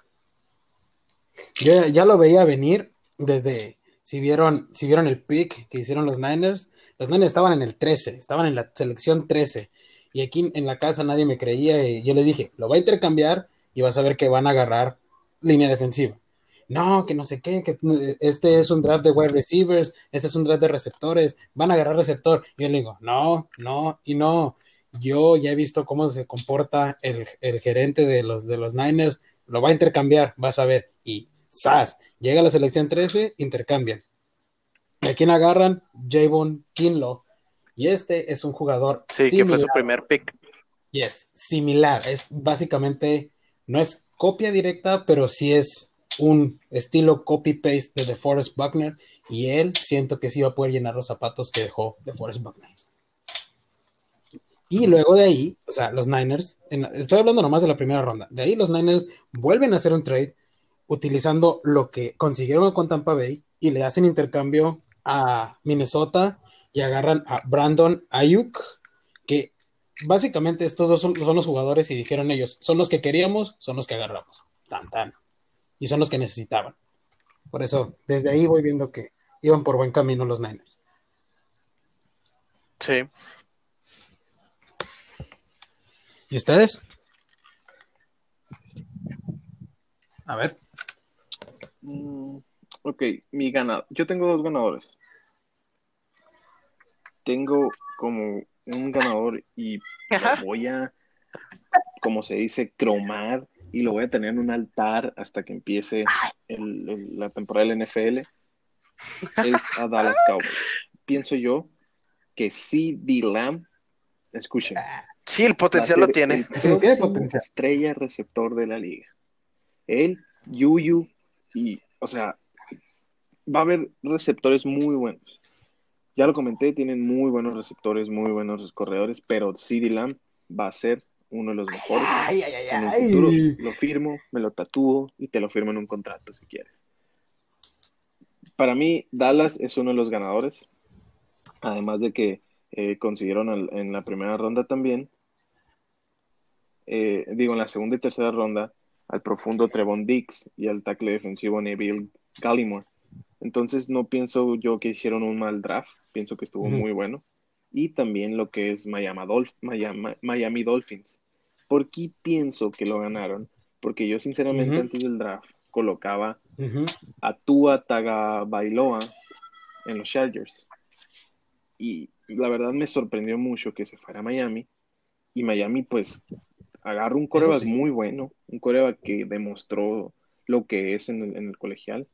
B: Yo ya lo veía venir desde, si vieron, si vieron el pick que hicieron los Niners, los Niners estaban en el 13, estaban en la selección 13, y aquí en la casa nadie me creía, y yo le dije, lo va a intercambiar y vas a ver que van a agarrar línea defensiva. No, que no sé qué, que este es un draft de wide receivers, este es un draft de receptores, van a agarrar receptor. Yo le digo, no, no, y no. Yo ya he visto cómo se comporta el, el gerente de los, de los Niners, lo va a intercambiar, vas a ver. Y ¡zas! Llega la selección 13, intercambian. ¿Y a quién agarran? Javon Kinlo. Y este es un jugador.
C: Sí, que fue su primer pick.
B: Yes, similar. Es básicamente, no es copia directa, pero sí es un estilo copy-paste de DeForest Buckner. Y él siento que sí va a poder llenar los zapatos que dejó DeForest Buckner. Y luego de ahí, o sea, los Niners, estoy hablando nomás de la primera ronda, de ahí los Niners vuelven a hacer un trade utilizando lo que consiguieron con Tampa Bay y le hacen intercambio a Minnesota y agarran a Brandon Ayuk, que básicamente estos dos son, los jugadores y dijeron ellos, son los que queríamos, son los que agarramos, tan tan, y son los que necesitaban. Por eso, desde ahí voy viendo que iban por buen camino los Niners.
C: Sí,
B: ¿Y ustedes? A ver.
A: Mm, ok, mi ganador. Yo tengo dos ganadores. Tengo como un ganador y voy a, como se dice, cromar y lo voy a tener en un altar hasta que empiece la temporada del NFL. Es a Dallas Cowboys. Pienso yo que si D. Lamb, escuchen,
C: Sí, el potencial lo tiene.
A: sí, tiene potencial. Estrella receptor de la liga. Él, Yuyu, y, o sea, va a haber receptores muy buenos. Ya lo comenté, tienen muy buenos receptores, muy buenos corredores, pero CD Lamb va a ser uno de los mejores.
B: Ay, ay, ay,
A: lo firmo, me lo tatúo y te lo firmo en un contrato si quieres. Para mí, Dallas es uno de los ganadores. Además de que eh, consiguieron en la primera ronda también eh, digo, en la segunda y tercera ronda, al profundo Trevon Dix y al tackle defensivo Neville Gallimore. Entonces no pienso yo que hicieron un mal draft, pienso que estuvo muy bueno. Y también lo que es Miami, Miami, Dolphins. ¿Por qué pienso que lo ganaron? Porque yo sinceramente antes del draft colocaba a Tua Tagovailoa en los Chargers. Y la verdad me sorprendió mucho que se fuera a Miami. Y Miami pues agarra un coreback muy bueno, un coreback que demostró lo que es en el, colegial.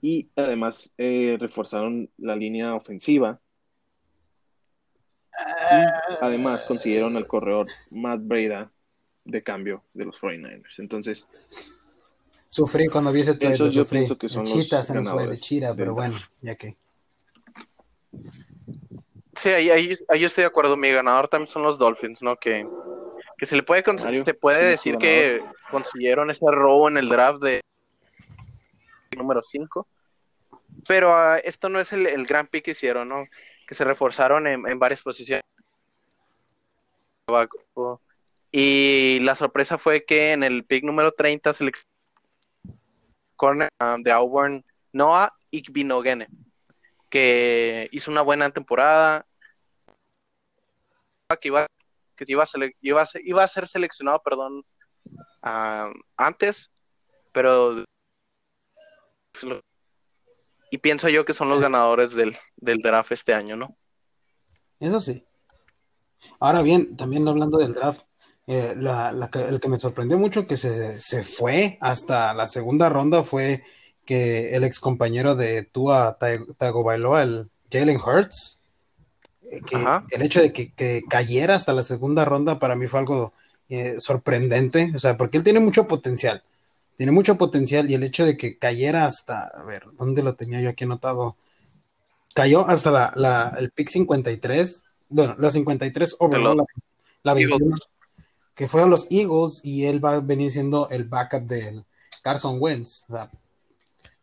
A: Y además eh, reforzaron la línea ofensiva. Y además consiguieron el corredor Matt Breda de cambio de los 49ers. Entonces.
B: Sufrí cuando vi ese
A: yo pienso que son los
B: de Chira, pero bueno, ya que.
C: Sí, ahí, ahí, ahí, estoy de acuerdo. Mi ganador también son los Dolphins, ¿no? Que que se le puede, se puede decir que consiguieron ese robo en el draft de número 5. Pero ah, esto no es el, gran pick que hicieron, ¿no? Que se reforzaron en, varias posiciones. Y la sorpresa fue que en el pick número 30 se le corner ah, de Auburn Noah Igbinogene, que hizo una buena temporada, que iba, que iba, a, iba, a, iba a ser seleccionado, perdón, ah, antes, pero y pienso yo que son los ganadores del, del draft este año, ¿no?
B: Eso sí. Ahora bien, también hablando del draft, eh, la, el que me sorprendió mucho que se, se, fue hasta la segunda ronda fue que el ex compañero de Tua Tagovailoa, el Jalen Hurts, eh, que el hecho de que, cayera hasta la segunda ronda para mí fue algo eh, sorprendente, o sea, porque él tiene mucho potencial, tiene mucho potencial y el hecho de que cayera hasta, a ver, ¿dónde lo tenía yo aquí anotado? Cayó hasta la, la el pick 53, bueno, la 53 overall, la, la que fue a los Eagles y él va a venir siendo el backup del Carson Wentz. O sea,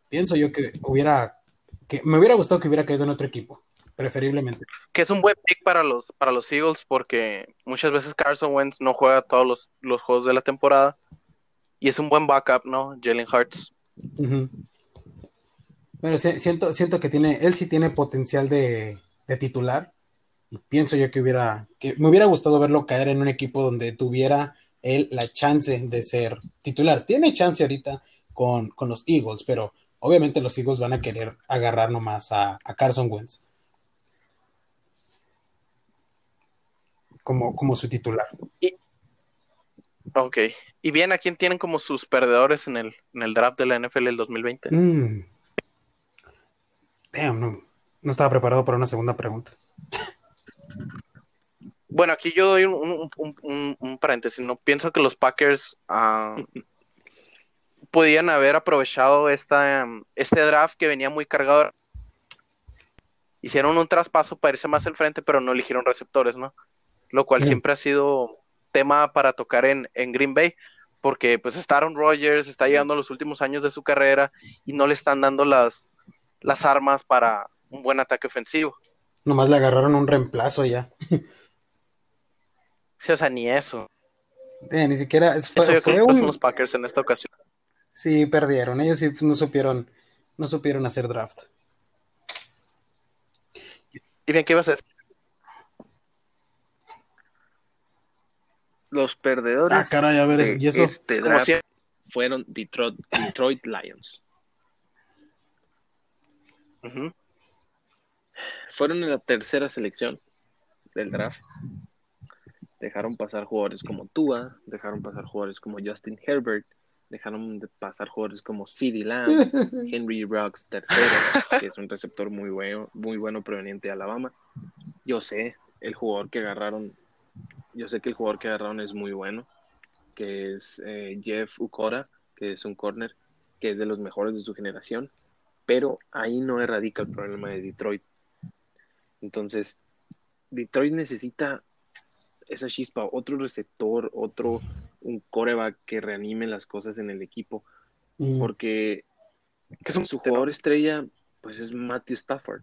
B: pienso yo que hubiera, que me hubiera gustado que hubiera caído en otro equipo, preferiblemente.
C: Que es un buen pick para los, para los Eagles porque muchas veces Carson Wentz no juega todos los, los juegos de la temporada y es un buen backup, ¿no? Jalen Hurts.
B: Pero siento, siento que tiene, él sí tiene potencial de, titular. Y pienso yo que hubiera, que me hubiera gustado verlo caer en un equipo donde tuviera él la chance de ser titular. Tiene chance ahorita con, los Eagles, pero obviamente los Eagles van a querer agarrar nomás a, a Carson Wentz. Como, como su titular.
C: Ok. ¿Y bien a quién tienen como sus perdedores en el, en el draft de la NFL del 2020? Mm.
B: Damn, no, no estaba preparado para una segunda pregunta.
C: Bueno, aquí yo doy un, paréntesis. No pienso que los Packers uh, podían haber aprovechado esta, este draft que venía muy cargado. Hicieron un traspaso para irse más al frente, pero no eligieron receptores, ¿no? Lo cual siempre ha sido tema para tocar en, Green Bay, porque pues está Aaron Rodgers, está llegando a los últimos años de su carrera y no le están dando las, las armas para un buen ataque ofensivo.
B: Nomás le agarraron un reemplazo ya.
C: sí, o sea, ni eso.
B: Eh, ni siquiera
C: fue, fue un... los Packers en esta ocasión.
B: Sí, perdieron. Ellos sí no supieron, no supieron hacer draft.
C: ¿Y bien qué ibas a decir?
A: Los perdedores
B: ah, caray, a ver, de
A: este draft fueron Detroit, Detroit Lions. Fueron en la tercera selección del draft. Dejaron pasar jugadores como Tua, dejaron pasar jugadores como Justin Herbert, dejaron de pasar jugadores como CeeDee Lamb, Henry Rocks tercero, que es un receptor muy bueno, muy bueno proveniente de Alabama. Yo sé, el jugador que agarraron yo sé que el jugador que agarraron es muy bueno, que es eh, Jeff Ukora, que es un corner que es de los mejores de su generación, pero ahí no erradica el problema de Detroit. Entonces, Detroit necesita esa chispa, otro receptor, otro, un coreback que reanime las cosas en el equipo, mm. porque que su jugador estrella, pues es Matthew Stafford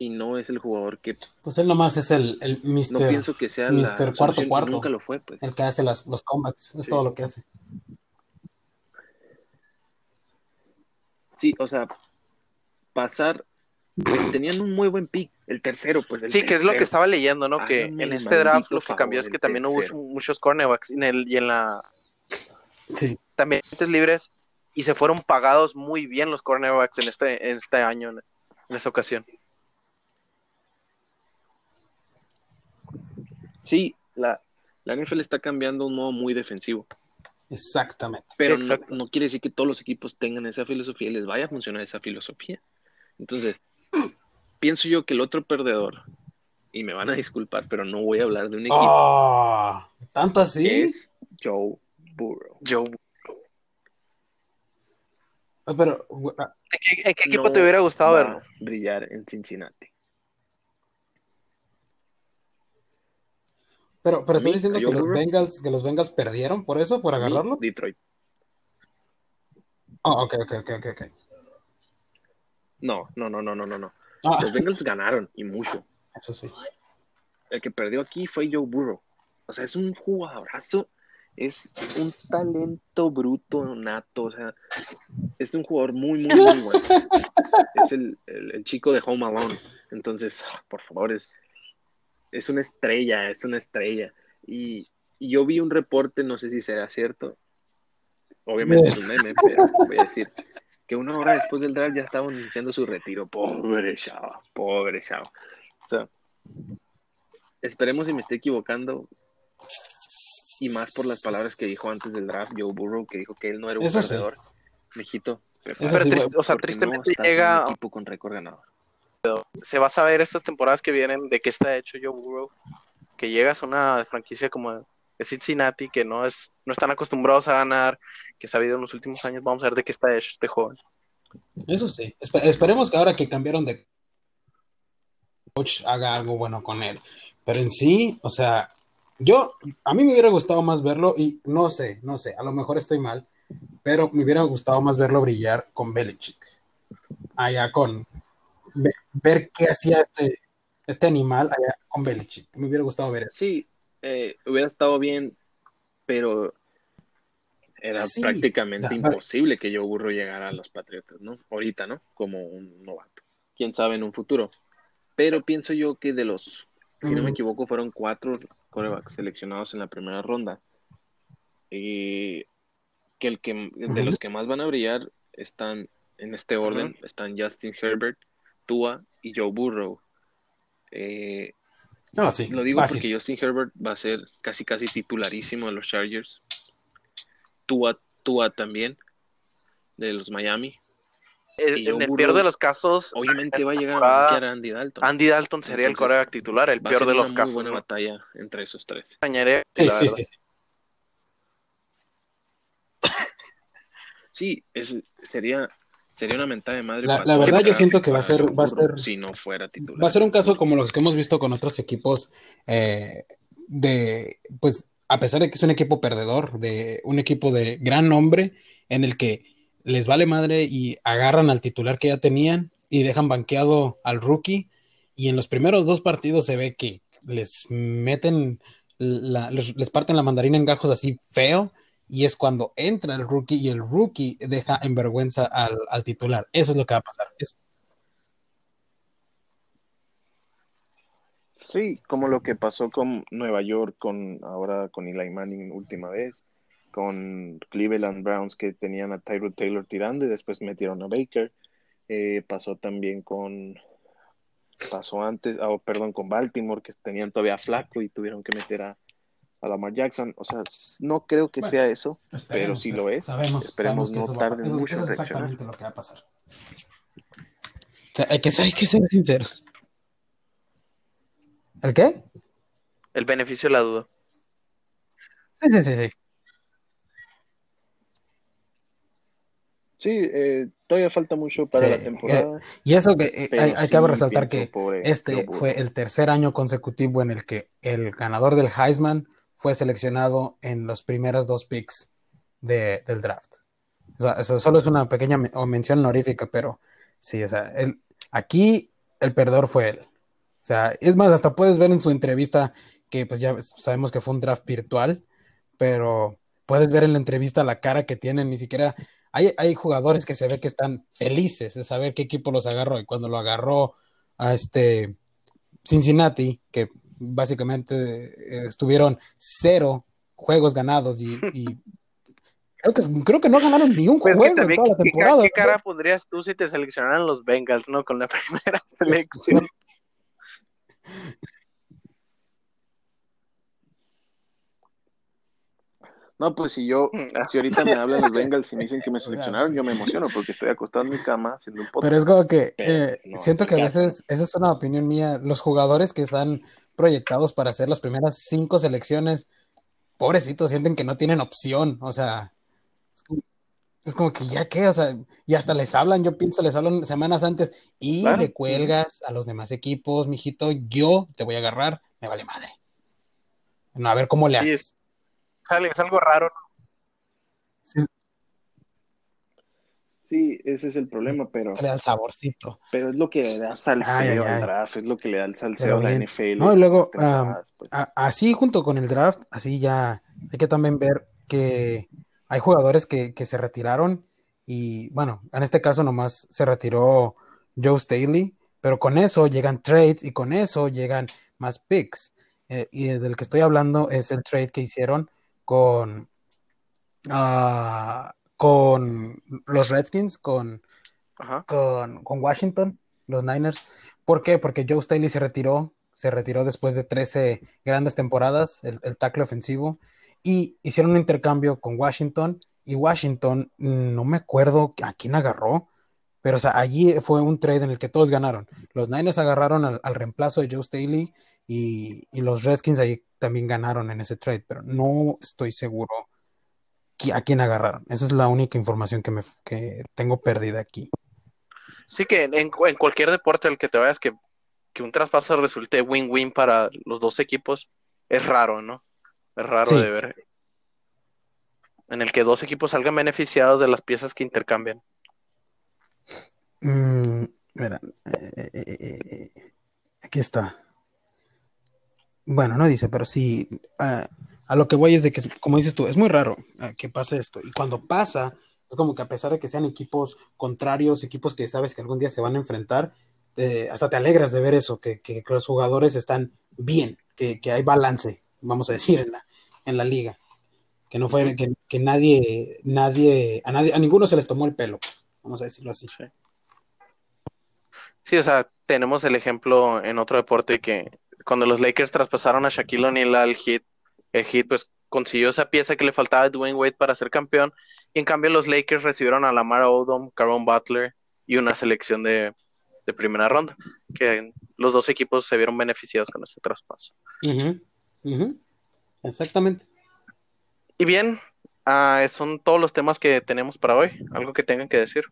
A: y no es el jugador que.
B: Pues él nomás es el, el Mr.
A: No pienso que sea
B: Mr. cuarto cuarto.
A: Nunca lo fue, pues.
B: El que hace las, los comebacks, es todo lo que hace.
A: Sí, o sea, pasar. Tenían un muy buen pick, el tercero, pues.
C: sí, que es lo que estaba leyendo, ¿no? que en este draft lo que cambió es que también hubo muchos cornerbacks en el, y en la.
B: Sí.
C: También libres y se fueron pagados muy bien los cornerbacks en este, en este año, en esta ocasión.
A: Sí, la, la NFL está cambiando un modo muy defensivo.
B: Exactamente.
A: Pero no, quiere decir que todos los equipos tengan esa filosofía y les vaya a funcionar esa filosofía. Entonces, pienso yo que el otro perdedor, y me van a disculpar, pero no voy a hablar de un equipo.
B: Ah, ¿Tanto así?
A: Es Joe Burrow.
C: Joe Burrow.
B: Pero,
C: ¿En qué, equipo te hubiera gustado verlo?
A: Brillar en Cincinnati.
B: Pero, pero estás diciendo que los, Bengals, que los Bengals perdieron por eso, por agarrarlo.
A: Detroit.
B: Oh, ok, ok, ok, ok.
A: No, no, no, no, no, no. Ah. Los Bengals ganaron y mucho.
B: Eso sí.
A: El que perdió aquí fue Joe Burrow. O sea, es un jugadorazo, es un talento bruto, nato, o sea, es un jugador muy, muy, muy bueno. Es el, chico de Home Alone. Entonces, por favor, es, es una estrella, es una estrella. Y, yo vi un reporte, no sé si será cierto, obviamente es un meme, pero voy a decir que una hora después del draft ya estaban iniciando su retiro. Pobre chava, pobre chava. O sea, esperemos si me estoy equivocando. Y más por las palabras que dijo antes del draft Joe Burrow, que dijo que él no era un perdedor. Mijito.
C: Pero, o sea, tristemente llega.
A: Un equipo con récord ganador.
C: Se va a saber estas temporadas que vienen de qué está hecho Joe Burrow. Que llegas a una franquicia como Cincinnati, que no, es, no están acostumbrados a ganar, que se ha habido en los últimos años. Vamos a ver de qué está hecho este joven.
B: Eso sí. esperemos que ahora que cambiaron de coach haga algo bueno con él. Pero en sí, o sea, yo, a mí me hubiera gustado más verlo y no sé, no sé, a lo mejor estoy mal, pero me hubiera gustado más verlo brillar con Belichick. Allá con, ver qué hacía este, este animal allá con Belichick. Me hubiera gustado ver eso.
A: Sí, eh, hubiera estado bien, pero era prácticamente imposible que yo burro llegara a los Patriotas, ¿no? Ahorita, ¿no? Como un novato. Quién sabe en un futuro. Pero pienso yo que de los, si no me equivoco, fueron cuatro corebacks seleccionados en la primera ronda. Y que el que de los que más van a brillar están en este orden, están Justin Herbert, Tua y Joe Burrow. Eh,
B: ah, sí,
A: lo digo porque Justin Herbert va a ser casi casi titularísimo de los Chargers. Tua, Tua también, de los Miami.
C: en el peor de los casos,
A: obviamente va a llegar a Andy Dalton.
C: Andy Dalton sería el coreback titular, el peor de los casos.
A: buena batalla entre esos tres.
B: Sí, sí, sí,
A: sí. es, sería sería una mentada de madre.
B: La, verdad yo siento que va a ser, va a ser,
A: si no fuera titular.
B: Va a ser un caso como los que hemos visto con otros equipos eh, de, pues, a pesar de que es un equipo perdedor, de un equipo de gran nombre, en el que les vale madre y agarran al titular que ya tenían y dejan banqueado al rookie. Y en los primeros dos partidos se ve que les meten, les, les parten la mandarina en gajos así feo y es cuando entra el rookie y el rookie deja en vergüenza al, titular. Eso es lo que va a pasar.
A: Sí, como lo que pasó con Nueva York, con ahora con Eli Manning última vez, con Cleveland Browns que tenían a Tyrod Taylor tirando y después metieron a Baker. Eh, pasó también con pasó antes, oh, perdón, con Baltimore que tenían todavía flaco y tuvieron que meter a, a Lamar Jackson. O sea, no creo que sea eso, pero si lo es, esperemos no tarde mucho en reaccionar.
B: exactamente lo que va a pasar. hay, que, hay que ser sinceros. ¿El qué?
C: El beneficio de la duda.
B: Sí, sí, sí, sí.
A: Sí, eh, todavía falta mucho para la temporada.
B: Eh, y eso que eh, hay, hay, que resaltar que este fue el tercer año consecutivo en el que el ganador del Heisman fue seleccionado en los primeras dos picks de, del draft. O sea, eso solo es una pequeña mención honorífica, pero sí, o sea, el, aquí el perdedor fue él. O sea, es más, hasta puedes ver en su entrevista que pues ya sabemos que fue un draft virtual, pero puedes ver en la entrevista la cara que tienen, ni siquiera hay, hay jugadores que se ve que están felices de saber qué equipo los agarró y cuando lo agarró a este Cincinnati, que básicamente eh, estuvieron cero juegos ganados y, creo, que, creo que no ganaron ni un pues juego en toda la temporada.
C: ¿Qué, cara pondrías tú si te seleccionaran los Bengals, no? Con la primera selección.
A: No, pues si yo, si ahorita me hablan los Bengals y me dicen que me seleccionaron, yo me emociono porque estoy acostado en mi cama haciendo un podcast.
B: Pero es como que eh, siento que a veces, esa es una opinión mía, los jugadores que están proyectados para hacer las primeras cinco selecciones, pobrecitos, sienten que no tienen opción, o sea, es como, que ya qué, o sea, y hasta les hablan, yo pienso, les hablan semanas antes y le cuelgas a los demás equipos, mijito, yo te voy a agarrar, me vale madre. A ver cómo le haces.
C: Es, algo raro.
A: Sí. Ese es el problema, pero.
B: Le da el saborcito.
A: Pero es lo que le da salseo al draft, es lo que le da el salseo a la NFL.
B: No, y luego, pues. así junto con el draft, así ya hay que también ver que hay jugadores que, que se retiraron y bueno, en este caso nomás se retiró Joe Staley, pero con eso llegan trades y con eso llegan más picks. Eh, y del que estoy hablando es el trade que hicieron con, uh, con los Redskins, con, con, con, Washington, los Niners. ¿Por qué? Porque Joe Staley se retiró, se retiró después de 13 grandes temporadas, el, el tackle ofensivo, y hicieron un intercambio con Washington y Washington, mm, no me acuerdo a quién agarró, pero o sea, allí fue un trade en el que todos ganaron. Los Niners agarraron al, reemplazo de Joe Staley y, los Redskins ahí también ganaron en ese trade, pero no estoy seguro a quién agarraron. Esa es la única información que, me, que tengo perdida aquí.
C: Sí, que en, cualquier deporte al que te vayas, que, un traspaso resulte win-win para los dos equipos, es raro, ¿no? Es raro de ver en el que dos equipos salgan beneficiados de las piezas que intercambian.
B: Mm, mira, eh, eh, eh, aquí está. Bueno, no dice, pero sí, a lo que voy es de que, como dices tú, es muy raro que pase esto. Y cuando pasa, es como que a pesar de que sean equipos contrarios, equipos que sabes que algún día se van a enfrentar, hasta te alegras de ver eso, que, los jugadores están bien, que, hay balance, vamos a decir, en la, en la liga que no fue que, nadie, nadie, a nadie, a ninguno se les tomó el pelo, pues, vamos a decirlo así.
C: Sí. o sea, tenemos el ejemplo en otro deporte que cuando los Lakers traspasaron a Shaquille O'Neal al Heat, el Heat pues consiguió esa pieza que le faltaba a Dwayne Wade para ser campeón, y en cambio los Lakers recibieron a Lamar Odom, Caron Butler y una selección de, primera ronda, que los dos equipos se vieron beneficiados con este traspaso.
B: Exactamente.
C: Y bien, uh, son todos los temas que tenemos para hoy. ¿Algo que tengan que decir?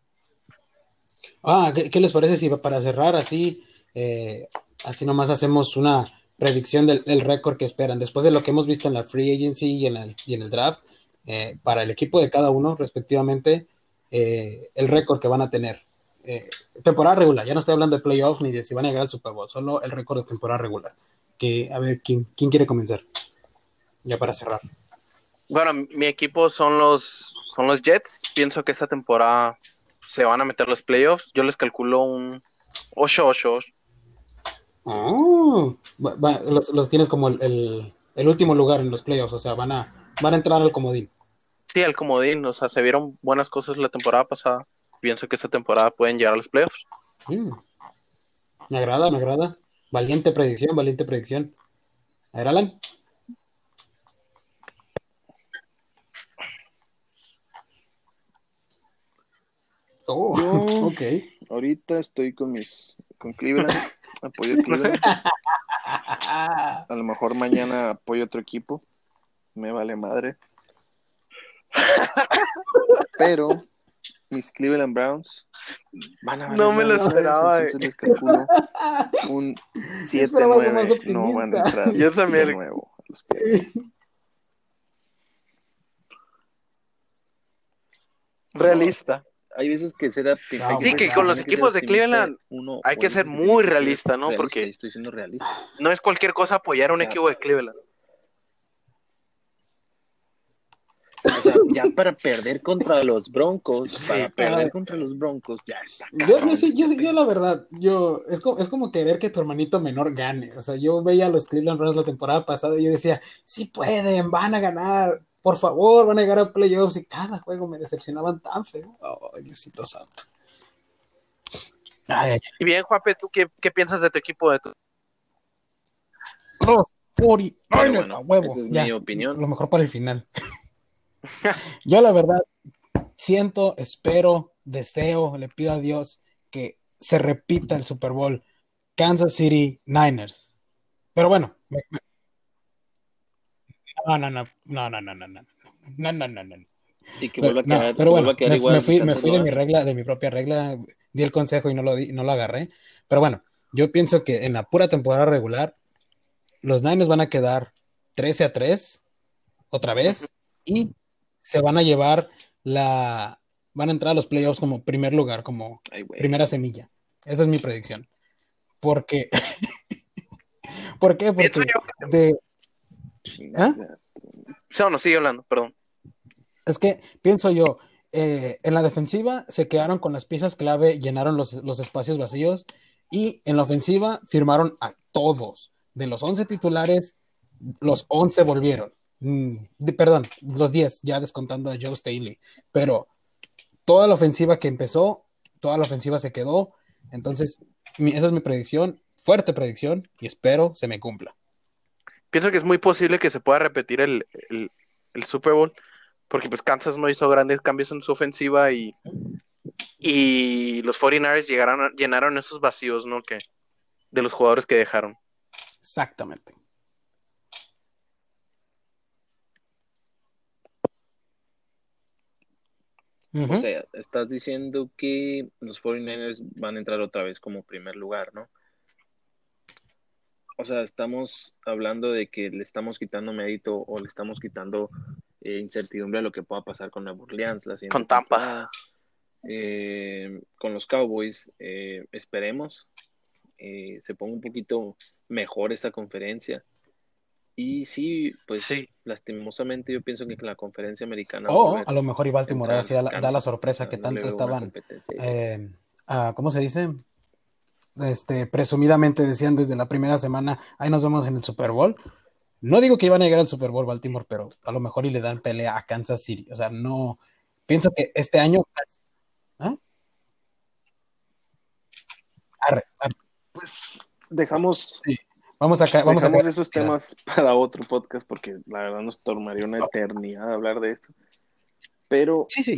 B: Ah, ¿qué, les parece si para cerrar así, eh, así nomás hacemos una predicción del, récord que esperan? Después de lo que hemos visto en la free agency y en el, y en el draft, eh, para el equipo de cada uno, respectivamente, eh, el récord que van a tener. temporada regular, ya no estoy hablando de playoffs ni de si van a llegar al Super Bowl, solo el récord de temporada regular. Que, a ver, ¿quién, quién quiere comenzar? Ya para cerrar.
C: Bueno, mi equipo son los, son los Jets. Pienso que esta temporada se van a meter los playoffs. Yo les calculo un 8-8.
B: Oh, los, tienes como el, último lugar en los playoffs, o sea, van a, van a entrar al comodín.
C: Sí, al comodín, o sea, se vieron buenas cosas la temporada pasada. Pienso que esta temporada pueden llegar a los playoffs.
B: Mm. Me agrada, me agrada. Valiente predicción, valiente predicción. A ver, Alan.
A: Oh, ok. Ahorita estoy con mis con Cleveland, apoyo a Cleveland. A lo mejor mañana apoyo otro equipo. Me vale madre. Pero mis Cleveland Browns van a
C: No me lo esperaba.
A: Entonces les calculo un 7-9. No van a entrar
C: Yo también.
A: De nuevo
C: Realista
A: hay veces que será
C: sí que con los equipos de Cleveland hay que ser muy realista no porque
A: estoy siendo realista.
C: no es cualquier cosa apoyar a un equipo de Cleveland.
A: O sea, ya para perder contra los Broncos, para perder contra los Broncos, ya está.
B: yo, no sé, yo, yo, la verdad, yo, es como, es como querer que tu hermanito menor gane. O sea, yo veía a los Cleveland Browns la temporada pasada y yo decía, sí pueden, van a ganar por favor, van a llegar a playoffs y cada juego me decepcionaban tan feo. Ay, Diosito santo.
C: y bien, Juanpe, ¿tú qué, piensas de tu equipo? De tu...
B: Los huevo.
A: Esa es mi opinión.
B: Lo mejor para el final. Yo la verdad siento, espero, deseo, le pido a Dios que se repita el Super Bowl Kansas City Niners. Pero bueno, no, no, no, no, no, no, no, no, no, no, no, no.
A: Y que vuelva a quedar,
B: pero bueno, me, fui, me fui de mi regla, de mi propia regla, di el consejo y no lo, di, no lo agarré. Pero bueno, yo pienso que en la pura temporada regular, los Niners van a quedar 13 a 3 otra vez y se van a llevar la van a entrar a los playoffs como primer lugar, como primera semilla. Esa es mi predicción. Porque ¿Por qué? Porque de
C: ¿Ah? No, no, sigue hablando, perdón.
B: Es que pienso yo, eh, en la defensiva se quedaron con las piezas clave, llenaron los, los, espacios vacíos y en la ofensiva firmaron a todos. De los 11 titulares, los 11 volvieron. Mm, perdón, los 10, ya descontando a Joe Staley. Pero toda la ofensiva que empezó, toda la ofensiva se quedó. Entonces, esa es mi predicción, fuerte predicción, y espero se me cumpla.
C: Pienso que es muy posible que se pueda repetir el, el Super Bowl porque pues Kansas no hizo grandes cambios en su ofensiva y, y los 49ers llegaron, llenaron esos vacíos, ¿no? Que, de los jugadores que dejaron.
B: Exactamente.
A: O sea, estás diciendo que los 49ers van a entrar otra vez como primer lugar, ¿no? O sea, estamos hablando de que le estamos quitando mérito o le estamos quitando eh, incertidumbre a lo que pueda pasar con Nueva Orleans. La
C: con Tampa.
A: Eh, con los Cowboys, eh, esperemos se ponga un poquito mejor esta conferencia. Y sí, pues sí. lastimosamente yo pienso que la conferencia americana...
B: O a, lo mejor y Baltimore ahora sí da, la, sorpresa que tanto estaban... Ah, ¿Cómo se dice? Este, presumidamente decían desde la primera semana, ahí nos vemos en el Super Bowl. No digo que iban a llegar al Super Bowl Baltimore, pero a lo mejor y le dan pelea a Kansas City. O sea, no. Pienso que este año. ¿ah?
A: Pues dejamos.
B: Sí. Vamos a vamos
A: dejamos a esos temas para otro podcast porque la verdad nos tomaría una eternidad hablar de esto. Pero.
B: Sí, sí.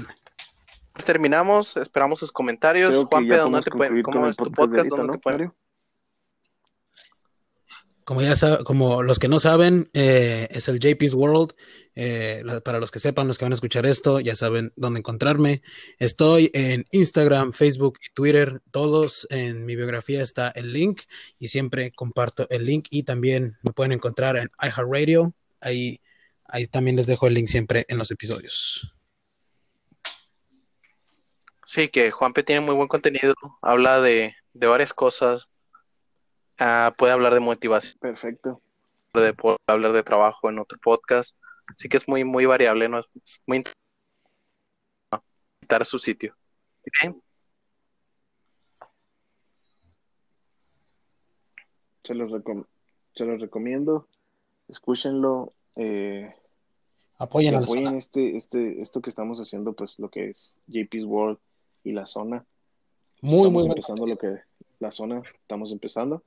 C: Pues terminamos, esperamos sus comentarios. Juanpe, ¿dónde te pueden, ¿cómo es tu podcast? ¿Dónde te pueden?
B: Como ya como los que no saben, eh, es el JP's World. Eh, para los que sepan, los que van a escuchar esto, ya saben dónde encontrarme. Estoy en Instagram, Facebook y Twitter. Todos en mi biografía está el link y siempre comparto el link. Y también me pueden encontrar en iHeartRadio. Ahí, ahí también les dejo el link siempre en los episodios.
C: Sí, que Juanpe tiene muy buen contenido. Habla de, de varias cosas Ah, puede hablar de motivación.
A: Perfecto.
C: Puede, hablar de trabajo en otro podcast. Así que es muy, muy variable, ¿no? Es muy interesante su sitio.
A: Se los, se los recomiendo. Escúchenlo. Eh,
B: apoyen,
A: apoyen este, este, esto que estamos haciendo, pues lo que es JP's World y la zona.
B: Muy, muy
A: empezando lo que la zona, estamos empezando.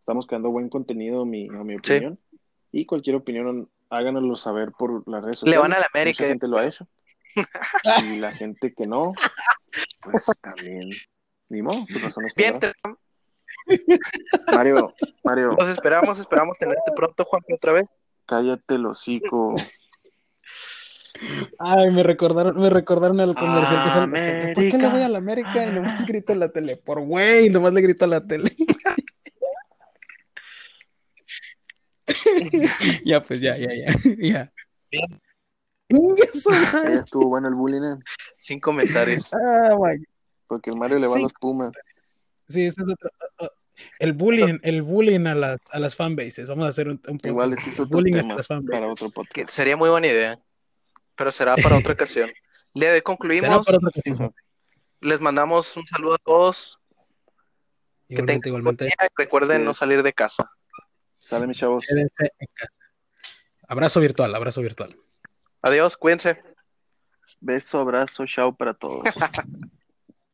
A: Estamos creando buen contenido, a mi, mi opinión. Y cualquier opinión, háganoslo saber por las redes sociales.
C: Le van a la América.
A: Mucha gente lo ha hecho. y la gente que no, pues también. Ni modo,
C: Bien,
A: Mario, Mario.
C: Nos esperamos, esperamos tenerte pronto, Juan, otra vez.
A: Cállate el hocico.
B: Ay, me recordaron, me recordaron al comercial ¿Por qué le voy a la América y nomás grito en la tele? Por güey, nomás le grito a la tele. ya, pues ya, ya, ya. Ya.
A: Estuvo bueno el bullying. ¿eh?
C: Sin comentarios.
B: Ah,
A: Porque el Mario le va a los Pumas.
B: Sí, es otro. El bullying, el bullying a las, a las fanbases. Vamos a hacer un, un
A: Igual es otro bullying tema para otro podcast.
C: Sería muy buena idea. Pero será para otra ocasión. Le de concluimos. Les mandamos un saludo a todos.
B: Igualmente, igualmente.
C: Recuerden no salir de casa.
A: Sale, mis chavos.
B: Abrazo virtual, abrazo virtual.
C: Adiós, cuídense.
A: Beso, abrazo, chao para todos.